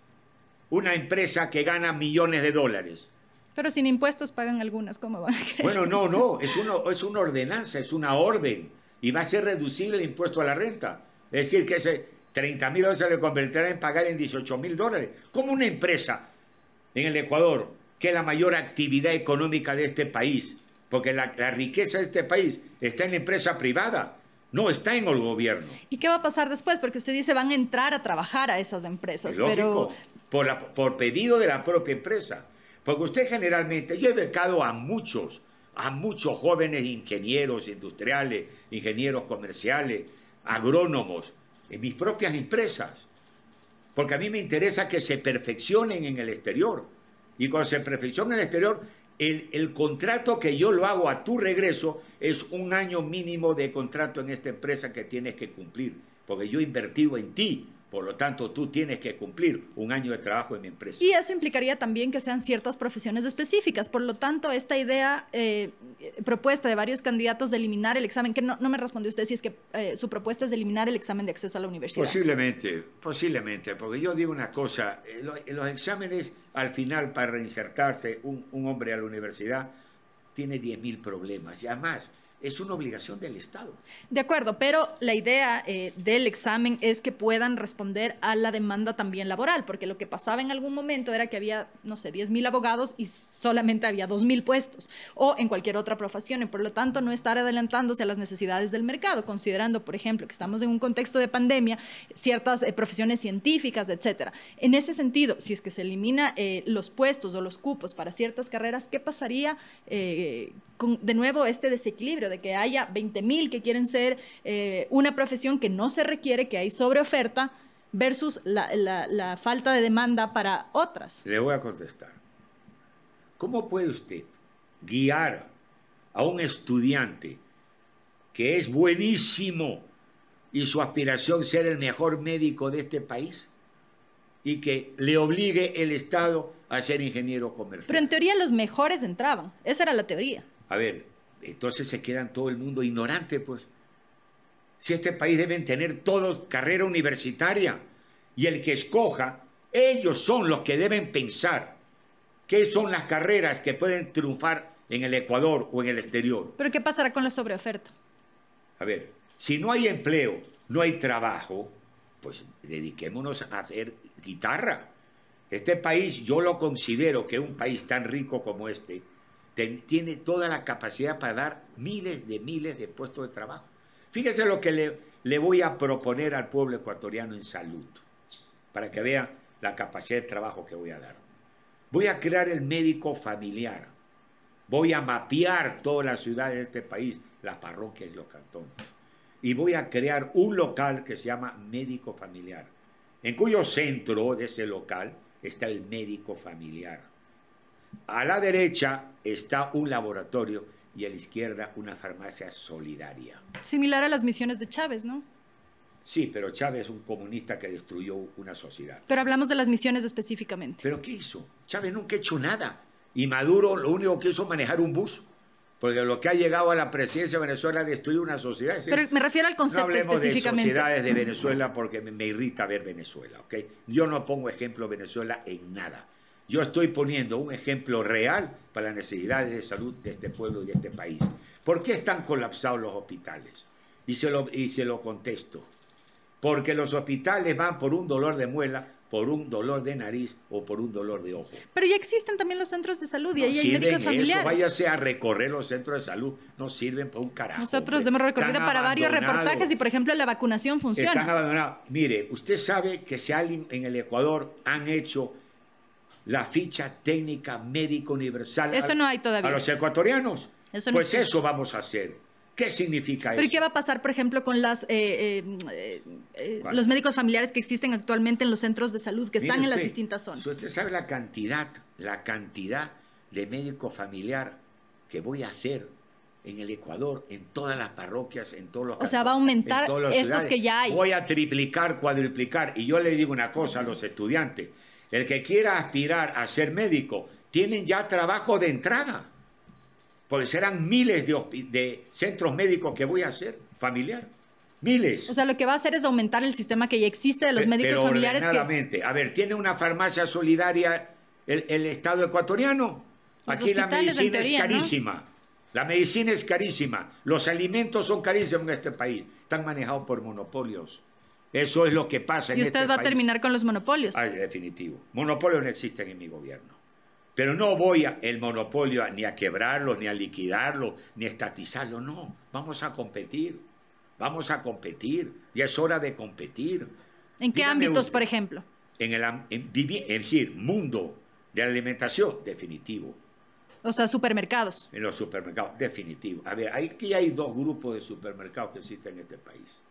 Una empresa que gana millones de dólares pero sin impuestos pagan algunas, ¿cómo van a Bueno, no, no, es, uno, es una ordenanza, es una orden y va a ser reducible el impuesto a la renta. Es decir, que ese 30 mil dólares se le convertirá en pagar en 18 mil dólares. Como una empresa en el Ecuador, que es la mayor actividad económica de este país, porque la, riqueza de este país está en la empresa privada, no está en el gobierno. ¿Y qué va a pasar después? Porque usted dice van a entrar a trabajar a esas empresas. pero... por, por pedido de la propia empresa. Porque usted generalmente, yo he becado a muchos, a muchos jóvenes ingenieros industriales, ingenieros comerciales, agrónomos, en mis propias empresas. Porque a mí me interesa que se perfeccionen en el exterior. Y cuando se perfeccionen en el exterior, el, el, contrato que yo lo hago a tu regreso es un año mínimo de contrato en esta empresa que tienes que cumplir. Porque yo he invertido en ti por lo tanto, tú tienes que cumplir un año de trabajo en mi empresa. Y eso implicaría también que sean ciertas profesiones específicas. Por lo tanto, esta idea eh, propuesta de varios candidatos de eliminar el examen, que no, me respondió usted si es que eh, su propuesta es de eliminar el examen de acceso a la universidad. Posiblemente, posiblemente, porque yo digo una cosa, eh, los, exámenes al final para reinsertarse un, un hombre a la universidad tiene 10.000 problemas. Y además es una obligación del Estado. De acuerdo, pero la idea eh, del examen es que puedan responder a la demanda también laboral, porque lo que pasaba en algún momento era que había, no sé, 10 mil abogados y solamente había 2 mil puestos, o en cualquier otra profesión, y por lo tanto no estar adelantándose a las necesidades del mercado, considerando, por ejemplo, que estamos en un contexto de pandemia, ciertas eh, profesiones científicas, etcétera. En ese sentido, si es que se elimina eh, los puestos o los cupos para ciertas carreras, ¿qué pasaría con, de nuevo, este desequilibrio? de que haya 20 mil que quieren ser eh, una profesión que no se requiere, que hay sobreoferta, versus la, falta de demanda para otras. Le voy a contestar. ¿Cómo puede usted guiar a un estudiante que es buenísimo y su aspiración ser el mejor médico de este país y que le obligue el Estado a ser ingeniero comercial? Pero en teoría los mejores entraban, esa era la teoría. A ver, entonces se quedan todo el mundo ignorante, pues. Si este país deben tener todo carrera universitaria y el que escoja, ellos son los que deben pensar qué son las carreras que pueden triunfar en el Ecuador o en el exterior. Pero ¿qué pasará con la sobreoferta? A ver, si no hay empleo, no hay trabajo, pues dediquémonos a hacer guitarra. Este país, yo lo considero que un país tan rico como este, tiene toda la capacidad para dar miles de miles de puestos de trabajo. Fíjese lo que le, voy a proponer al pueblo ecuatoriano en salud, para que vean la capacidad de trabajo que voy a dar. Voy a crear el médico familiar. Voy a mapear todas las ciudades de este país, las parroquias y los cantones. Y voy a crear un local que se llama médico familiar, en cuyo centro de ese local está el médico familiar a la derecha está un laboratorio y a la izquierda una farmacia solidaria. Similar a las misiones de Chávez, ¿no? Sí, pero Chávez es un comunista que destruyó una sociedad. Pero hablamos de las misiones específicamente. ¿Pero qué hizo? Chávez nunca ha hecho nada. Y Maduro lo único que hizo es manejar un bus. Porque lo que ha llegado a la presidencia de Venezuela es destruir una sociedad. Pero me refiero al concepto no específicamente. de sociedades de Venezuela porque me, me, irrita ver Venezuela, ¿ok? Yo no pongo ejemplo Venezuela en nada. Yo estoy poniendo un ejemplo real para las necesidades de salud de este pueblo y de este país. ¿Por qué están colapsados los hospitales? Y se lo, y se lo contesto. Porque los hospitales van por un dolor de muela, por un dolor de nariz o por un dolor de ojo. Pero ya existen también los centros de salud y ahí hay médicos familiares. Eso, váyase a recorrer los centros de salud, no sirven para un carajo. Nosotros hemos recorrido para varios reportajes y, por ejemplo, la vacunación funciona. Están abandonados. Mire, usted sabe que si alguien en el Ecuador han hecho la ficha técnica médica universal eso no hay todavía. a los ecuatorianos. pues eso vamos a hacer. ¿Qué significa eso? ¿Pero qué va a pasar, por ejemplo, con las, eh, eh, eh, los médicos familiares que existen actualmente en los centros de salud, que están en las distintas zonas? Usted sabe la cantidad, la cantidad de médico familiar que voy a hacer en el Ecuador, en todas las parroquias, en todos los... O sea, va a aumentar estos que ya hay. Voy a triplicar, cuadruplicar. Y yo le digo una cosa a los estudiantes el que quiera aspirar a ser médico, tienen ya trabajo de entrada. Porque serán miles de, centros médicos que voy a hacer, familiar. Miles. O sea, lo que va a hacer es aumentar el sistema que ya existe de los médicos pero familiares. Que... A ver, ¿tiene una farmacia solidaria el, Estado ecuatoriano? Aquí la medicina es carísima. La medicina es carísima. Los alimentos son carísimos en este país. Están manejados por monopolios. Eso es lo que pasa en Y usted este va a terminar con los monopolios. Ay, definitivo. Monopolios no existen en mi gobierno. Pero no voy a, el monopolio ni a quebrarlo, ni a liquidarlo, ni a estatizarlo. No, vamos a competir. Vamos a competir. Ya es hora de competir. ¿En qué ámbitos, por ejemplo? En el en, es decir, mundo de la alimentación, definitivo. O sea, supermercados. En los supermercados, definitivo. A ver, aquí hay dos grupos de supermercados que existen en este país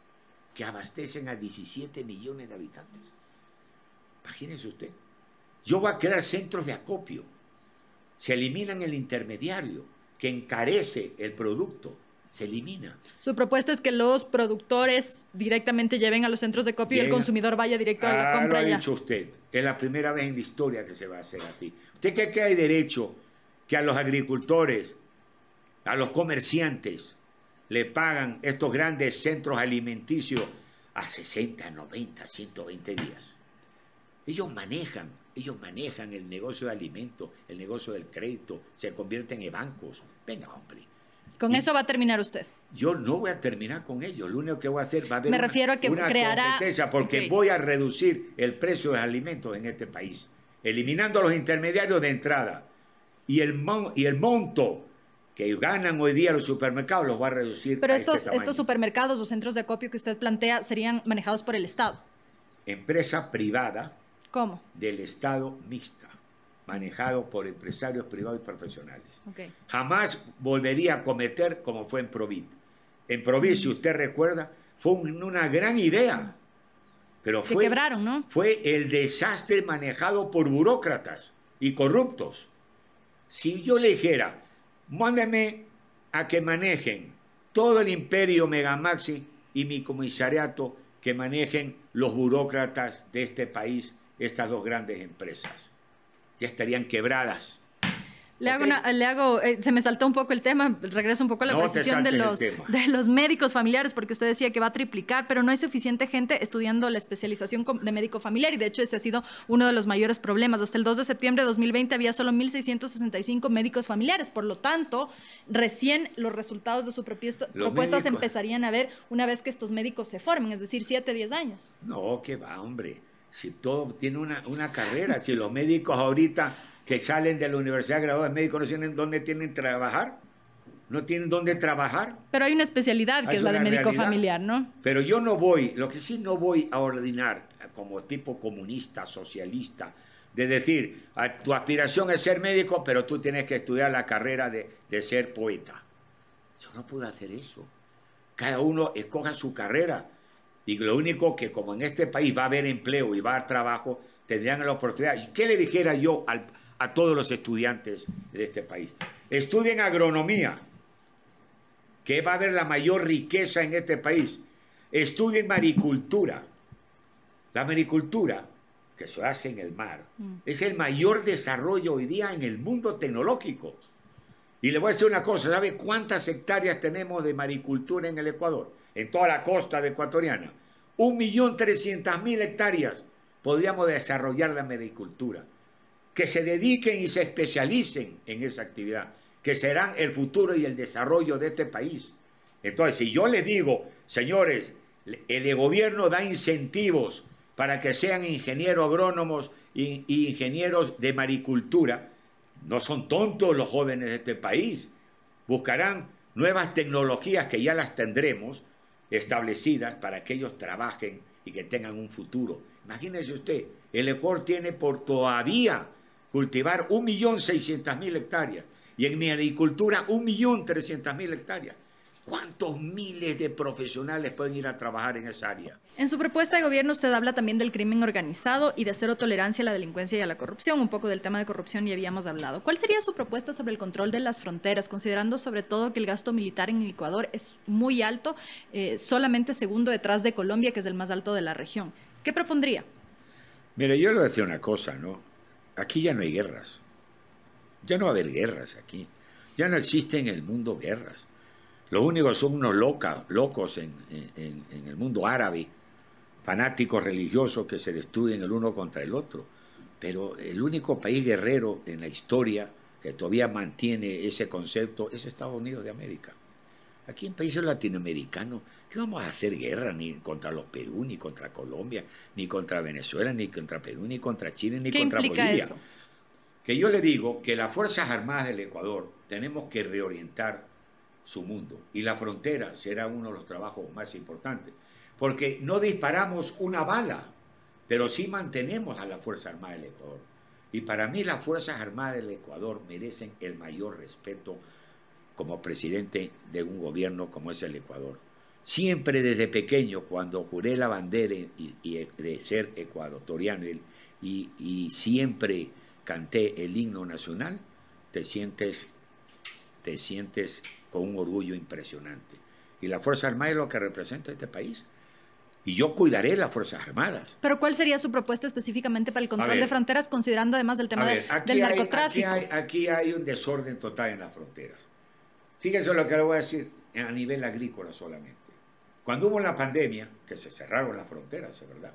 que abastecen a 17 millones de habitantes. Imagínense usted. Yo voy a crear centros de acopio. Se eliminan el intermediario que encarece el producto. Se elimina. Su propuesta es que los productores directamente lleven a los centros de acopio y el consumidor vaya directo a la ah, compra. Lo ha dicho usted. Es la primera vez en la historia que se va a hacer así. ¿Usted cree que hay derecho que a los agricultores, a los comerciantes, le pagan estos grandes centros alimenticios a 60, 90, 120 días. Ellos manejan, ellos manejan el negocio de alimentos, el negocio del crédito, se convierten en bancos. Venga, hombre, Con eso va a terminar usted. Yo no voy a terminar con ello. Lo único que voy a hacer va a haber Me una, refiero a que una creará- competencia porque voy a reducir el precio de los alimentos en este país, eliminando los intermediarios de entrada y el, mon- y el monto que ganan hoy día los supermercados los va a reducir. Pero a este estos, estos supermercados o centros de acopio que usted plantea serían manejados por el Estado. Empresa privada ¿Cómo? del Estado mixta, manejado por empresarios privados y profesionales. Jamás volvería a cometer como fue en Provit. En Provit, si usted recuerda, fue un- una gran idea, pero Que fue, quebraron, ¿no? fue el desastre manejado por burócratas y corruptos. Si yo le dijera, mándeme a que manejen todo el imperio Megamaxi y mi comisariato, que manejen los burócratas de este país, estas dos grandes empresas. Ya estarían quebradas. Le hago, una- le hago eh, se me saltó un poco el tema, regreso un poco a la No precisión de los, de médicos familiares, porque usted decía que va a triplicar, pero no hay suficiente gente estudiando la especialización de médico familiar y de hecho ese ha sido uno de los mayores problemas. Hasta el 2 de septiembre de 2020 había solo 1.665 médicos familiares, por lo tanto, recién los resultados de su propuesta, propuestas médicos- empezarían a ver una vez que estos médicos se formen, es decir, 7, 10 años. No, que va, hombre. Si todo tiene una, una carrera, si los médicos ahorita que salen de la universidad graduados de médicos no tienen dónde tienen trabajar, no tienen dónde trabajar. Pero hay una especialidad que Es la de médico realidad. familiar, ¿no? Pero yo no voy, lo que sí no voy a ordenar como tipo comunista, socialista, de decir, "Ah, tu aspiración es ser médico, pero tú tienes que estudiar la carrera de, de ser poeta. Yo no puedo hacer eso. Cada uno escoja su carrera. Y lo único que como en este país va a haber empleo y va a haber trabajo, tendrían la oportunidad. ¿Y qué le dijera yo al- a todos los estudiantes de este país? Estudien agronomía, que va a haber la mayor riqueza en este país. Estudien maricultura. La maricultura, que se hace en el mar, es el mayor desarrollo hoy día en el mundo tecnológico. Y le voy a decir una cosa, ¿sabe cuántas hectáreas tenemos de maricultura en el Ecuador? En toda la costa de ecuatoriana. Un millón trescientas mil hectáreas podríamos desarrollar la maricultura. Que se dediquen y se especialicen en esa actividad, que serán el futuro y el desarrollo de este país. Entonces, si yo les digo, señores, el gobierno da incentivos para que sean ingenieros agrónomos y ingenieros de maricultura, no son tontos los jóvenes de este país. Buscarán nuevas tecnologías que ya las tendremos establecidas para que ellos trabajen y que tengan un futuro. Imagínese usted, el Ecuador tiene por todavía cultivar 1.600.000 hectáreas y en mi agricultura 1.300.000 hectáreas. ¿Cuántos miles de profesionales pueden ir a trabajar en esa área? En su propuesta de gobierno usted habla también del crimen organizado y de cero tolerancia a la delincuencia y a la corrupción. Un poco del tema de corrupción ya habíamos hablado. ¿Cuál sería su propuesta sobre el control de las fronteras, considerando sobre todo que el gasto militar en el Ecuador es muy alto, eh, solamente segundo detrás de Colombia, que es el más alto de la región? ¿Qué propondría? Mire, yo le voy a decir una cosa, ¿no? Aquí ya no hay guerras. Ya no va a haber guerras aquí. Ya no existen en el mundo guerras. Los únicos son unos loca, locos en, en- en el mundo árabe, fanáticos religiosos que se destruyen el uno contra el otro. Pero el único país guerrero en la historia que todavía mantiene ese concepto es Estados Unidos de América. Aquí en países latinoamericanos, ¿qué vamos a hacer guerra? Ni contra los Perú, ni contra Colombia, ni contra Venezuela, ni contra Perú, ni contra Chile, ni ¿Qué contra implica Bolivia. eso? Que yo le digo que las Fuerzas Armadas del Ecuador tenemos que reorientar su mundo y la frontera será uno de los trabajos más importantes. Porque no disparamos una bala, pero sí mantenemos a la Fuerza Armada del Ecuador. Y para mí las Fuerzas Armadas del Ecuador merecen el mayor respeto como presidente de un gobierno como es el Ecuador. Siempre desde pequeño, cuando juré la bandera y, y de ser ecuatoriano y, siempre canté el himno nacional, te sientes, te sientes con un orgullo impresionante. Y la Fuerza Armada es lo que representa este país. Y yo cuidaré las Fuerzas Armadas. Pero ¿cuál sería su propuesta específicamente para el control ver. de fronteras, considerando además el tema de- del hay- narcotráfico? Aquí hay, aquí hay un desorden total en las fronteras. Fíjense lo que le voy a decir a nivel agrícola solamente. Cuando hubo la pandemia, que se cerraron las fronteras, es verdad,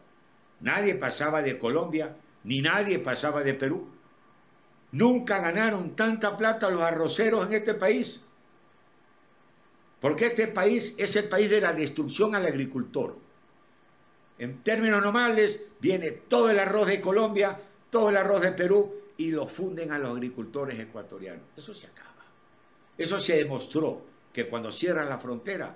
nadie pasaba de Colombia, ni nadie pasaba de Perú. Nunca ganaron tanta plata los arroceros en este país. Porque este país es el país de la destrucción al agricultor. En términos normales, viene todo el arroz de Colombia, todo el arroz de Perú y lo funden a los agricultores ecuatorianos. Eso se acaba. Eso se demostró que cuando cierran la frontera,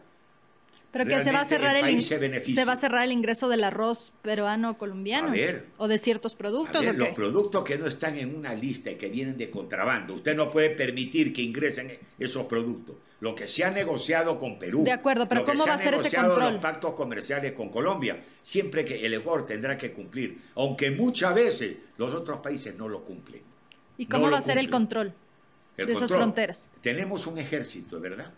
pero que se va a cerrar el, se, va a cerrar el ingreso del arroz peruano colombiano o de ciertos productos. los productos que no están en una lista y que vienen de contrabando, usted no puede permitir que ingresen esos productos. Lo que se ha negociado con Perú. De acuerdo, pero ¿cómo va a ser ese control? Los pactos comerciales con Colombia, siempre que el Ecuador tendrá que cumplir, aunque muchas veces los otros países no lo cumplen. ¿Y cómo va a ser el control de esas fronteras? Tenemos un ejército, ¿verdad?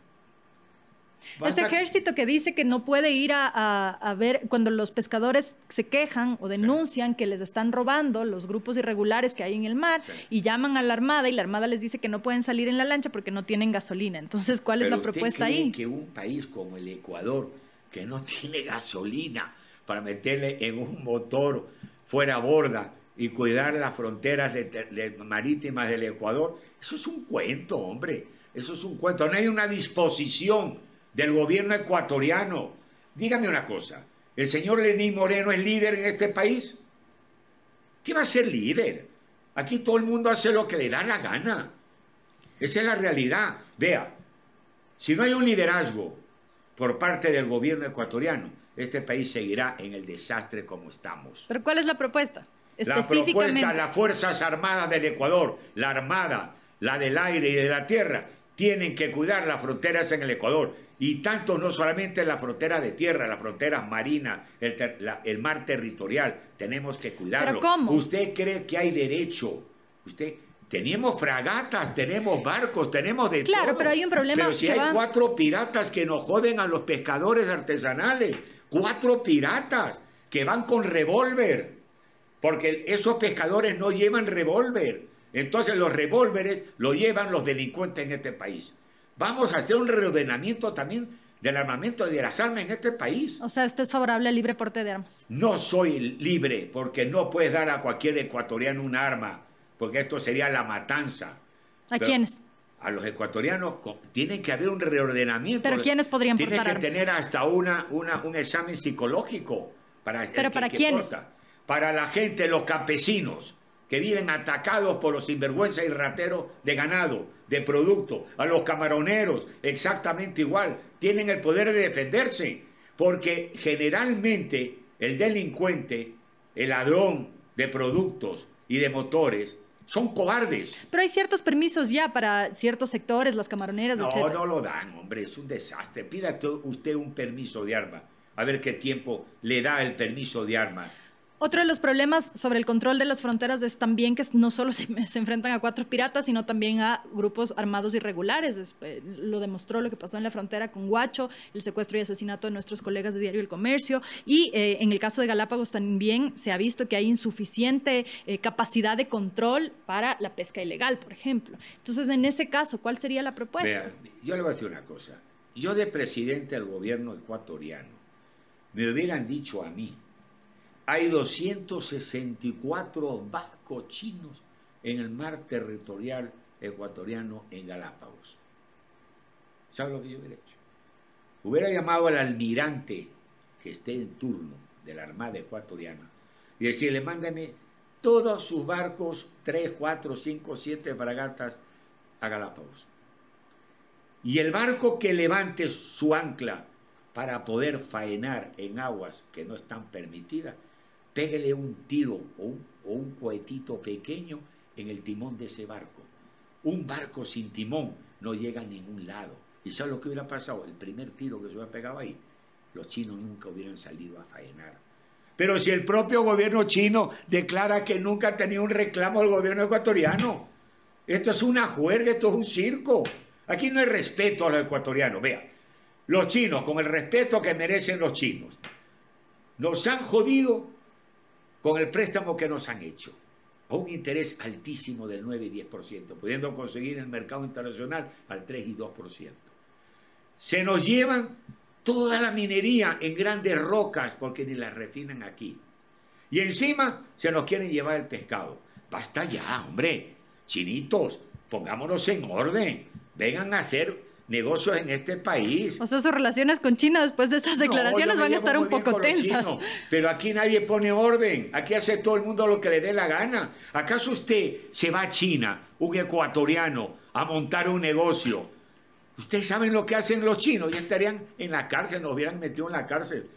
Este ejército que dice que no puede ir a, ver cuando los pescadores se quejan o denuncian que les están robando los grupos irregulares que hay en el mar y llaman a la Armada y la Armada les dice que no pueden salir en la lancha porque no tienen gasolina. Entonces, ¿cuál es la propuesta cree ahí? que un país como el Ecuador, que no tiene gasolina para meterle en un motor fuera borda y cuidar las fronteras marítimas del Ecuador, eso es un cuento, hombre. Eso es un cuento. No hay una disposición del gobierno ecuatoriano. Dígame una cosa, ¿el señor Lenín Moreno es líder en este país? ¿Qué va a ser líder? Aquí todo el mundo hace lo que le da la gana. Esa es la realidad. Vea, si no hay un liderazgo por parte del gobierno ecuatoriano, este país seguirá en el desastre como estamos. ¿Pero cuál es la propuesta? La propuesta, las Fuerzas Armadas del Ecuador, la Armada, la del aire y de la tierra, tienen que cuidar las fronteras en el Ecuador y tanto no solamente la frontera de tierra, la frontera marina, el, mar territorial, tenemos que cuidarlo. cómo? ¿Usted cree que hay derecho? Usted tenemos fragatas, tenemos barcos, tenemos de todo. Claro, pero hay un problema. Pero si hay cuatro piratas que nos joden a los pescadores artesanales, cuatro piratas que van con revólver, porque esos pescadores no llevan revólver. Entonces los revólveres lo llevan los delincuentes en este país. Vamos a hacer un reordenamiento también del armamento y de las armas en este país. O sea, ¿usted es favorable al libre porte de armas? No soy libre porque no puedes dar a cualquier ecuatoriano un arma, porque esto sería la matanza. ¿A quiénes? A los ecuatorianos tiene que haber un reordenamiento. ¿Pero quiénes podrían portar Tiene que tener hasta una, una, un examen psicológico. Para ¿Pero para quiénes? Para la gente, los campesinos, que viven atacados por los sinvergüenza y rateros de ganado, de producto, a los camaroneros, exactamente igual, tienen el poder de defenderse, porque generalmente el delincuente, el ladrón de productos y de motores, son cobardes. Pero hay ciertos permisos ya para ciertos sectores, las camaroneras, no, No, no lo dan, hombre, es un desastre. Pida usted un permiso de arma, a ver qué tiempo le da el permiso de arma otro de los problemas sobre el control de las fronteras es también que no solo se, enfrentan a cuatro piratas, sino también a grupos armados irregulares. Eh, lo demostró lo que pasó en la frontera con Huacho, el secuestro y asesinato de nuestros colegas de Diario El Comercio. Y eh, en el caso de Galápagos también se ha visto que hay insuficiente eh, capacidad de control para la pesca ilegal, por ejemplo. Entonces, en ese caso, ¿cuál sería la propuesta? yo le voy a decir una cosa. Yo de presidente del gobierno ecuatoriano, me hubieran dicho a mí, hay 264 barcos chinos en el mar territorial ecuatoriano en Galápagos. ¿Sabe lo que yo hubiera hecho? Hubiera llamado al almirante que esté en turno de la Armada ecuatoriana y decirle, mándame todos sus barcos, 3, 4, 5, 7 fragatas a Galápagos. Y el barco que levante su ancla para poder faenar en aguas que no están permitidas, pégale un tiro o un, cohetito pequeño en el timón de ese barco. Un barco sin timón no llega a ningún lado. ¿Y sabes lo que hubiera pasado? El primer tiro que se hubiera pegado ahí, los chinos nunca hubieran salido a faenar. Pero si el propio gobierno chino declara que nunca tenía un reclamo al gobierno ecuatoriano, esto es una juerga, esto es un circo. Aquí no hay respeto a los ecuatorianos. Vea, los chinos, con el respeto que merecen los chinos, nos han jodido con el préstamo que nos han hecho, a un interés altísimo del 9 y 10%, pudiendo conseguir en el mercado internacional al 3 y 2%. Se nos llevan toda la minería en grandes rocas porque ni las refinan aquí. Y encima se nos quieren llevar el pescado. Basta ya, hombre. Chinitos, pongámonos en orden. Vengan a hacer negocios en este país. O sea, sus relaciones con China después de estas declaraciones van a estar un poco tensas. pero aquí nadie pone orden. Aquí hace todo el mundo lo que le dé la gana. ¿Acaso usted se va a China, un ecuatoriano, a montar un negocio? Ustedes saben lo que hacen los chinos. Ya estarían en la cárcel, nos hubieran metido en la cárcel.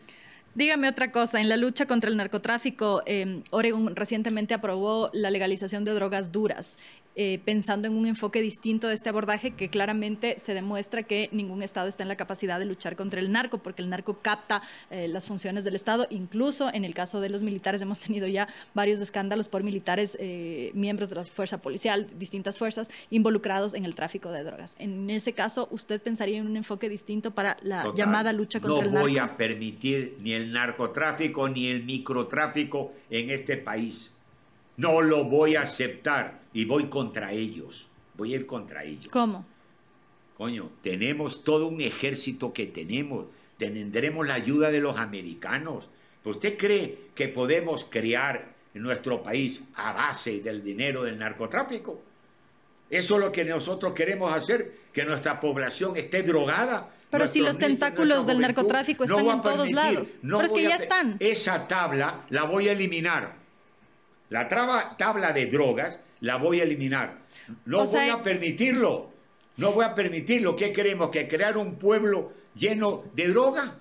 Dígame otra cosa, en la lucha contra el narcotráfico, eh, Oregon recientemente aprobó la legalización de drogas duras. Eh, pensando en un enfoque distinto de este abordaje que claramente se demuestra que ningún Estado está en la capacidad de luchar contra el narco, porque el narco capta eh, las funciones del Estado. Incluso en el caso de los militares hemos tenido ya varios escándalos por militares, eh, miembros de la fuerza policial, distintas fuerzas, involucrados en el tráfico de drogas. En ese caso, ¿usted pensaría en un enfoque distinto para la llamada lucha contra el narco? No voy a permitir ni el narcotráfico ni el microtráfico en este país. No lo voy a aceptar y voy contra ellos. Voy a ir contra ellos. ¿Cómo? Coño, tenemos todo un ejército que tenemos. Tendremos la ayuda de los americanos. ¿Usted cree que podemos crear en nuestro país a base del dinero del narcotráfico? Eso es lo que nosotros queremos hacer, que nuestra población esté drogada. Pero si los tentáculos del narcotráfico están en todos lados. Pero es que ya están. Esa tabla la voy a eliminar. La tabla de drogas la voy a eliminar. No voy a permitirlo. No voy a permitirlo. ¿Qué queremos? ¿Que crear un pueblo lleno de droga?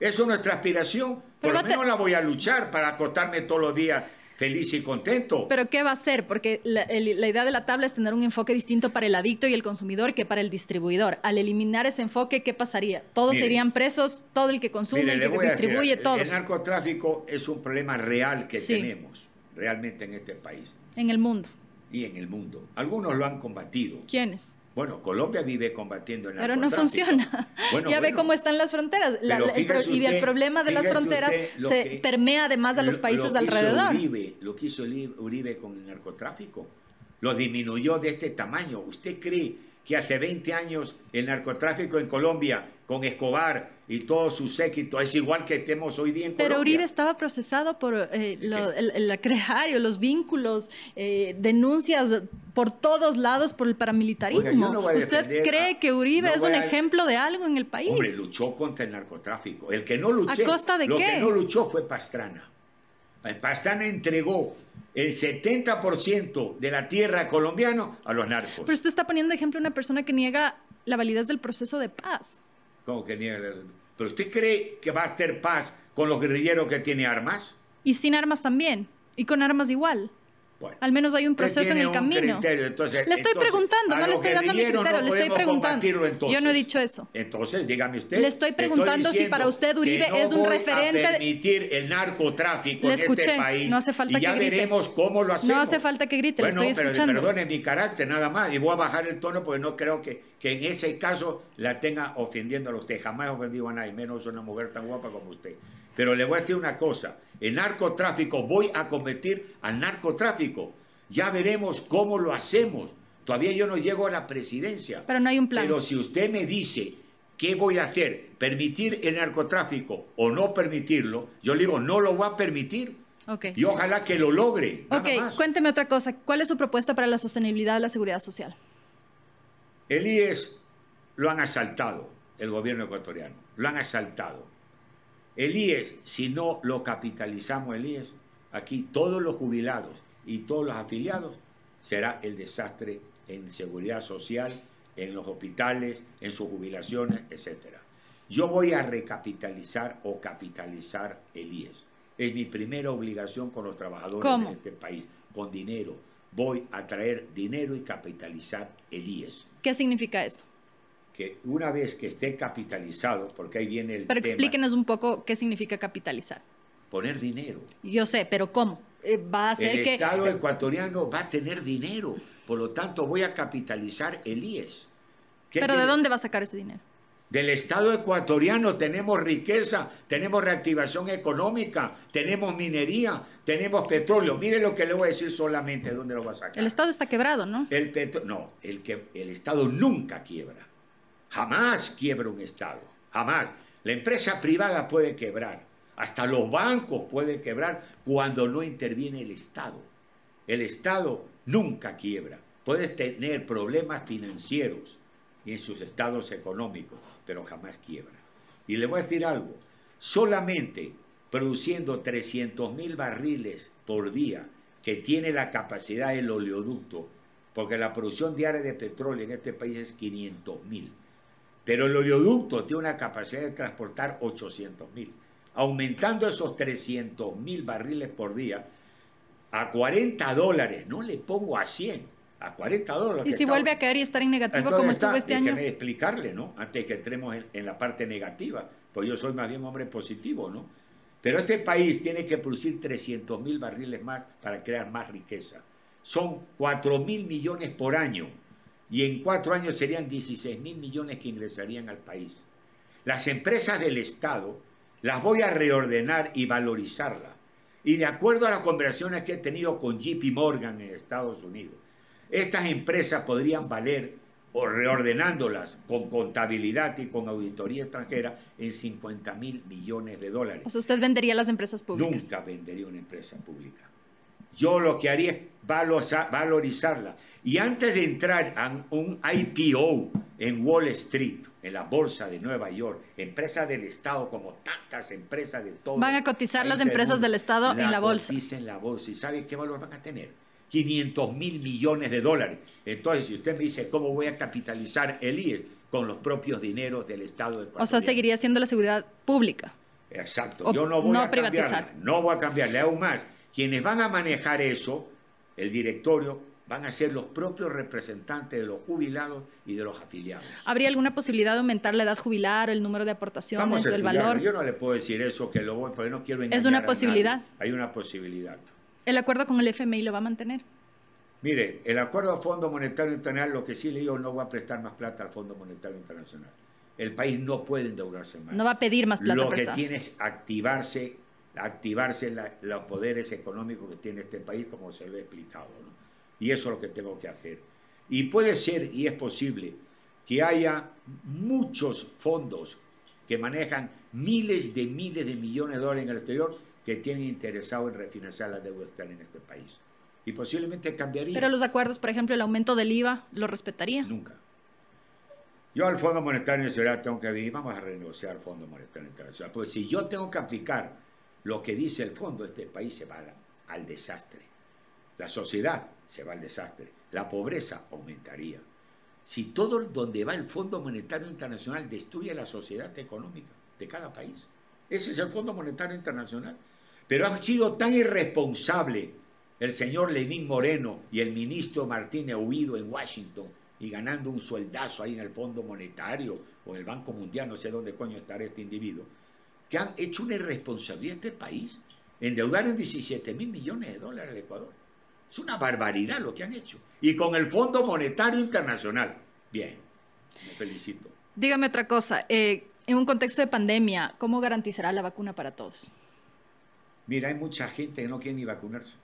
Eso es nuestra aspiración. Por lo menos la voy a luchar para acostarme todos los días feliz y contento. Pero ¿qué va a hacer? Porque la, idea de la tabla es tener un enfoque distinto para el adicto y el consumidor que para el distribuidor. Al eliminar ese enfoque, ¿qué pasaría? Todos serían presos, todo el que consume, el que distribuye, todos. El narcotráfico es un problema real que tenemos realmente en este país. En el mundo. Y en el mundo. Algunos lo han combatido. ¿Quiénes? Bueno, Colombia vive combatiendo el Pero no funciona. ya ve cómo están las fronteras. y el problema de las fronteras se permea además a los países alrededor. lo que hizo Uribe con el narcotráfico. Lo disminuyó de este tamaño. ¿Usted cree que hace 20 años el narcotráfico en Colombia, con Escobar y todo su séquito, es igual que tenemos hoy día en Colombia. Pero Uribe estaba procesado por eh, el, acreario, los vínculos, eh, denuncias por todos lados por el paramilitarismo. ¿Usted cree que Uribe es un ejemplo de algo en el país? Hombre, luchó contra el narcotráfico. El que no luchó, ¿A costa de lo que no luchó fue Pastrana. Pastrana entregó el 70% de la tierra colombiana a los narcos. Pero usted está poniendo de ejemplo a una persona que niega la validez del proceso de paz. ¿Pero usted cree que va a hacer paz con los guerrilleros que tienen armas? Y sin armas también. Y con armas igual. Al menos hay un proceso en el camino. le estoy preguntando, no le estoy dando mi criterio, le estoy preguntando. Yo no he dicho eso. Entonces, dígame usted. Le estoy preguntando si para usted Uribe es un referente. A permitir el narcotráfico en este país. No hace falta y ya que grite. veremos cómo lo hacemos. No hace falta que grite, le estoy escuchando. Pero perdone mi carácter, nada más. Y voy a bajar el tono porque no creo que, que en ese caso la tenga ofendiendo a usted. Jamás he ofendido a nadie, menos a una mujer tan guapa como usted. Pero le voy a decir una cosa. El narcotráfico, voy a combatir al narcotráfico ya veremos cómo lo hacemos. Todavía yo no llego a la presidencia. Pero no hay un plan. Pero si usted me dice qué voy a hacer, permitir el narcotráfico o no permitirlo, yo le digo, no lo voy a permitir. Okay. Y ojalá que lo logre. ok, cuénteme otra cosa. ¿Cuál es su propuesta para la sostenibilidad de la seguridad social? El IES lo han asaltado, el gobierno ecuatoriano. Lo han asaltado. El IES, si no lo capitalizamos, el IES, aquí todos los jubilados y todos los afiliados, será el desastre en seguridad social, en los hospitales, en sus jubilaciones, etc. Yo voy a recapitalizar o capitalizar el IES. Es mi primera obligación con los trabajadores de este país, con dinero. Voy a traer dinero y capitalizar el IES. ¿Qué significa eso? Que una vez que esté capitalizado, porque ahí viene el Pero explíquenos un poco qué significa capitalizar. Poner dinero. Yo sé, pero ¿cómo? Eh, va a ser el Estado ecuatoriano va a tener dinero, por lo tanto voy a capitalizar el IES. ¿Pero de dónde va a sacar ese dinero? Del Estado ecuatoriano tenemos riqueza, tenemos reactivación económica, tenemos minería, tenemos petróleo. Mire lo que le voy a decir solamente de dónde lo va a sacar. El Estado está quebrado, ¿no? El no, el, que, el Estado nunca quiebra. Jamás quiebra un Estado, jamás. La empresa privada puede quebrar, hasta los bancos pueden quebrar cuando no interviene el Estado. El Estado nunca quiebra. Puedes tener problemas financieros, en sus estados económicos, pero jamás quiebra. Y le voy a decir algo, solamente produciendo 300 mil barriles por día, que tiene la capacidad del oleoducto, porque la producción diaria de petróleo en este país es 500 mil, pero el oleoducto tiene una capacidad de transportar 800 mil. Aumentando esos 300 mil barriles por día a 40 dólares, no le pongo a 100, a 40 dólares. ¿Y si vuelve a caer y estar en negativo como estuvo este año? Déjeme explicarle, ¿no? Antes que entremos en, en la parte negativa, pues yo soy más bien hombre positivo, ¿no? Pero este país tiene que producir 300 mil barriles más para crear más riqueza. Son 4 mil millones por año y en cuatro años serían 16 mil millones que ingresarían al país. Las empresas del Estado las voy a reordenar y valorizarlas. Y de acuerdo a las conversaciones que he tenido con JP Morgan en Estados Unidos, estas empresas podrían valer o reordenándolas con contabilidad y con auditoría extranjera en 50 mil millones de dólares. O sea, usted vendería las empresas públicas. Nunca vendería una empresa pública. Yo lo que haría es valorizarla. Y antes de entrar a un IPO en Wall Street, en la bolsa de Nueva York, empresas del Estado como tantas empresas de todo. Van a cotizar las empresas del, Estado en la bolsa. en la bolsa. ¿Y sabe qué valor van a tener? 500 mil millones de dólares. Entonces, si usted me dice cómo voy a capitalizar el IE con los propios dineros del Estado de O sea, seguiría siendo la seguridad pública. Exacto. Yo no voy a privatizar. No voy a cambiarle. Aún más, quienes van a manejar eso, el directorio, van a ser los propios representantes de los jubilados y de los afiliados. ¿Habría alguna posibilidad de aumentar la edad jubilar, el número de aportaciones o el valor? Yo no le puedo decir eso, que lo voy, porque no quiero Es una posibilidad. Hay una posibilidad. ¿El acuerdo con el FMI lo va a mantener? Mire, el acuerdo al Fondo Monetario Internacional, lo que sí le digo, no va a prestar más plata al Fondo Monetario Internacional. El país no puede endeudarse más. No va a pedir más plata. Lo que tiene es activarse, activarse los poderes económicos que tiene este país, como se lo he explicado. Y eso es lo que tengo que hacer. Y puede ser, y es posible, que haya muchos fondos que manejan miles de miles de millones de dólares en el exterior que tienen interesado en refinanciar la deuda externa en este país. Y posiblemente cambiaría. Pero los acuerdos, por ejemplo, el aumento del IVA, ¿lo respetaría? Nunca. Yo al Fondo Monetario Internacional tengo que venir, vamos a renegociar el Fondo Monetario Internacional. Porque si yo tengo que aplicar lo que dice el fondo, este país se va al desastre. La sociedad se va al desastre. La pobreza aumentaría. Si todo donde va el Fondo Monetario Internacional destruye la sociedad económica de cada país. Ese es el Fondo Monetario Internacional. Pero ha sido tan irresponsable el señor Lenín Moreno y el ministro Martínez huido en Washington y ganando un sueldazo ahí en el Fondo Monetario o en el Banco Mundial, no sé dónde coño estará este individuo, que han hecho una irresponsabilidad a este país. Endeudaron 17 mil millones de dólares al Ecuador. Es una barbaridad lo que han hecho. Y con el Fondo Monetario Internacional. Bien, me felicito. Dígame otra cosa. Eh, en un contexto de pandemia, ¿cómo garantizará la vacuna para todos? Mira, hay mucha gente que no quiere ni vacunarse.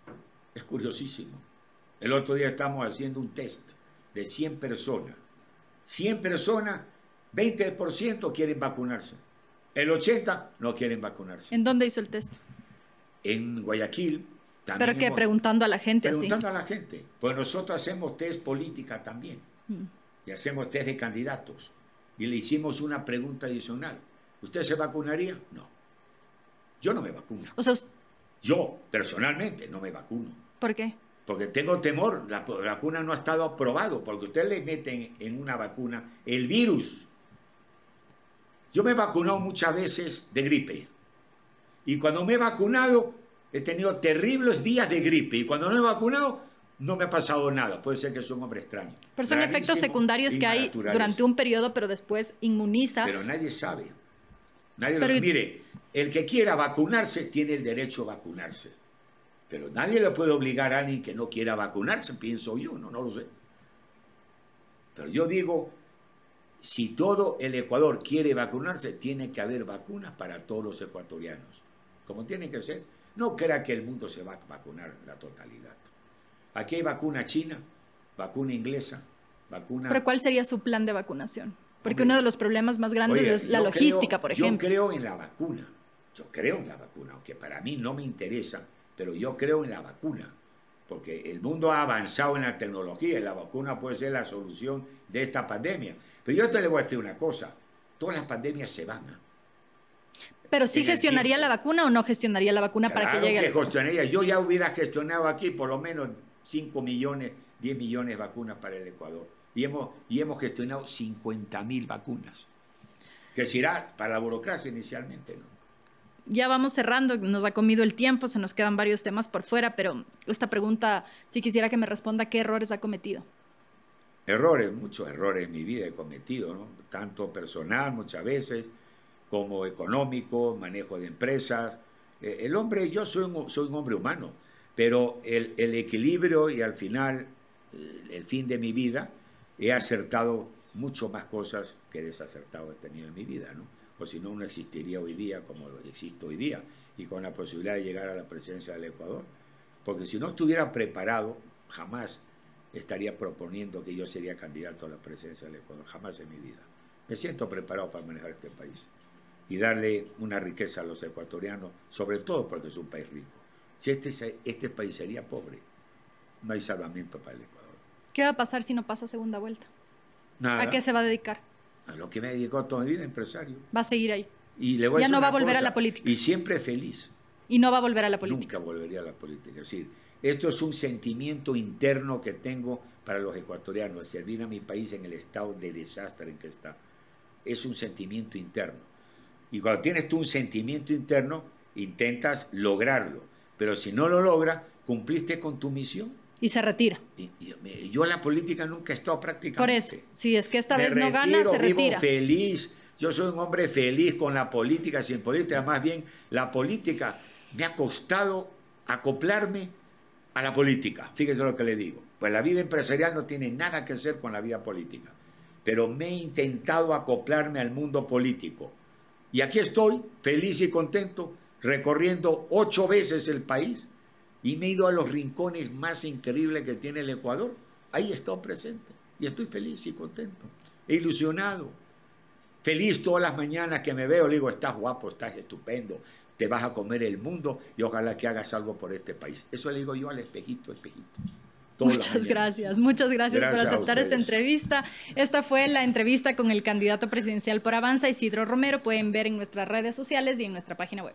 Es curiosísimo. El otro día estamos haciendo un test de 100 personas. 100 personas, 20% quieren vacunarse. El 80% no quieren vacunarse. ¿En dónde hizo el test? En Guayaquil. ¿Pero qué? Preguntando a la gente. Preguntando a la gente. Pues nosotros hacemos test política también. Mm. Y hacemos test de candidatos. Y le hicimos una pregunta adicional. ¿Usted se vacunaría? No. Yo no me vacuno. O sea, yo, personalmente, no me vacuno. ¿Por qué? Porque tengo temor, la, vacuna no ha estado aprobado, porque usted le meten en una vacuna el virus. Yo me he vacunado muchas veces de gripe. Y cuando me he vacunado, he tenido terribles días de gripe. Y cuando no he vacunado, no me ha pasado nada. Puede ser que soy un hombre extraño. Pero son efectos secundarios que hay durante un periodo, pero después inmuniza. Pero nadie sabe. Nadie lo... Mire, el que quiera vacunarse tiene el derecho a vacunarse. Pero nadie le puede obligar a alguien que no quiera vacunarse, pienso yo, no, no lo sé. Pero yo digo, si todo el Ecuador quiere vacunarse, tiene que haber vacunas para todos los ecuatorianos. Como tiene que ser. No crea que el mundo se va a vacunar la totalidad. Aquí hay vacuna china, vacuna inglesa, vacuna... ¿Pero cuál sería su plan de vacunación? Porque uno de los problemas más grandes es la logística, por ejemplo. Yo creo en la vacuna. Yo creo en la vacuna, aunque para mí no me interesa, pero yo creo en la vacuna. Porque el mundo ha avanzado en la tecnología y la vacuna puede ser la solución de esta pandemia. Pero yo te le voy a decir una cosa, todas las pandemias se van. ¿ah? Pero sí gestionaría la vacuna o no gestionaría la vacuna para que llegue. Que gestionaría. Yo ya hubiera gestionado aquí por lo menos 5 millones, 10 millones de vacunas para el Ecuador. Y hemos, y hemos gestionado 50 mil vacunas. Que será para la burocracia inicialmente, ¿no? Ya vamos cerrando, nos ha comido el tiempo, se nos quedan varios temas por fuera, pero esta pregunta, si quisiera que me responda, ¿qué errores ha cometido? Errores, muchos errores en mi vida he cometido, ¿no? tanto personal muchas veces, como económico, manejo de empresas. Eh, el hombre, yo soy un, hombre humano, pero el, el equilibrio y al final, el fin de mi vida, he acertado mucho más cosas que desacertado he tenido en mi vida, ¿no? O si no, no existiría hoy día como existe hoy día y con la posibilidad de llegar a la presidencia del Ecuador. Porque si no estuviera preparado, jamás estaría proponiendo que yo sería candidato a la presidencia del Ecuador, jamás en mi vida. Me siento preparado para manejar este país y darle una riqueza a los ecuatorianos, sobre todo porque es un país rico. Si este, este país sería pobre, no hay salvamento para el Ecuador. ¿Qué va a pasar si no pasa segunda vuelta? ¿A qué se va a dedicar? A lo que me dedicó toda mi vida, empresario. Va a seguir ahí. Y le voy ya a no va a volver a la política. Y siempre feliz. Y no va a volver a la política. Nunca volvería a la política. Es decir, esto es un sentimiento interno que tengo para los ecuatorianos, servir a mi país en el estado de desastre en que está. Es un sentimiento interno. Y cuando tienes tú un sentimiento interno, intentas lograrlo. Pero si no lo logras, cumpliste con tu misión y se retira. yo, la política nunca he estado prácticamente. Por eso, si es que esta vez no gana, se retira. feliz. Yo soy un hombre feliz con la política, sin política. Más bien, la política me ha costado acoplarme a la política. Fíjese lo que le digo. Pues la vida empresarial no tiene nada que hacer con la vida política. Pero me he intentado acoplarme al mundo político. Y aquí estoy, feliz y contento, recorriendo ocho veces el país y me he ido a los rincones más increíbles que tiene el Ecuador. Ahí he estado presente y estoy feliz y contento, ilusionado. Feliz todas las mañanas que me veo, le digo, estás guapo, estás estupendo, te vas a comer el mundo y ojalá que hagas algo por este país. Eso le digo yo al espejito, espejito. Muchas gracias, muchas gracias, por aceptar esta entrevista. Esta fue la entrevista con el candidato presidencial por Avanza, Isidro Romero. Pueden ver en nuestras redes sociales y en nuestra página web.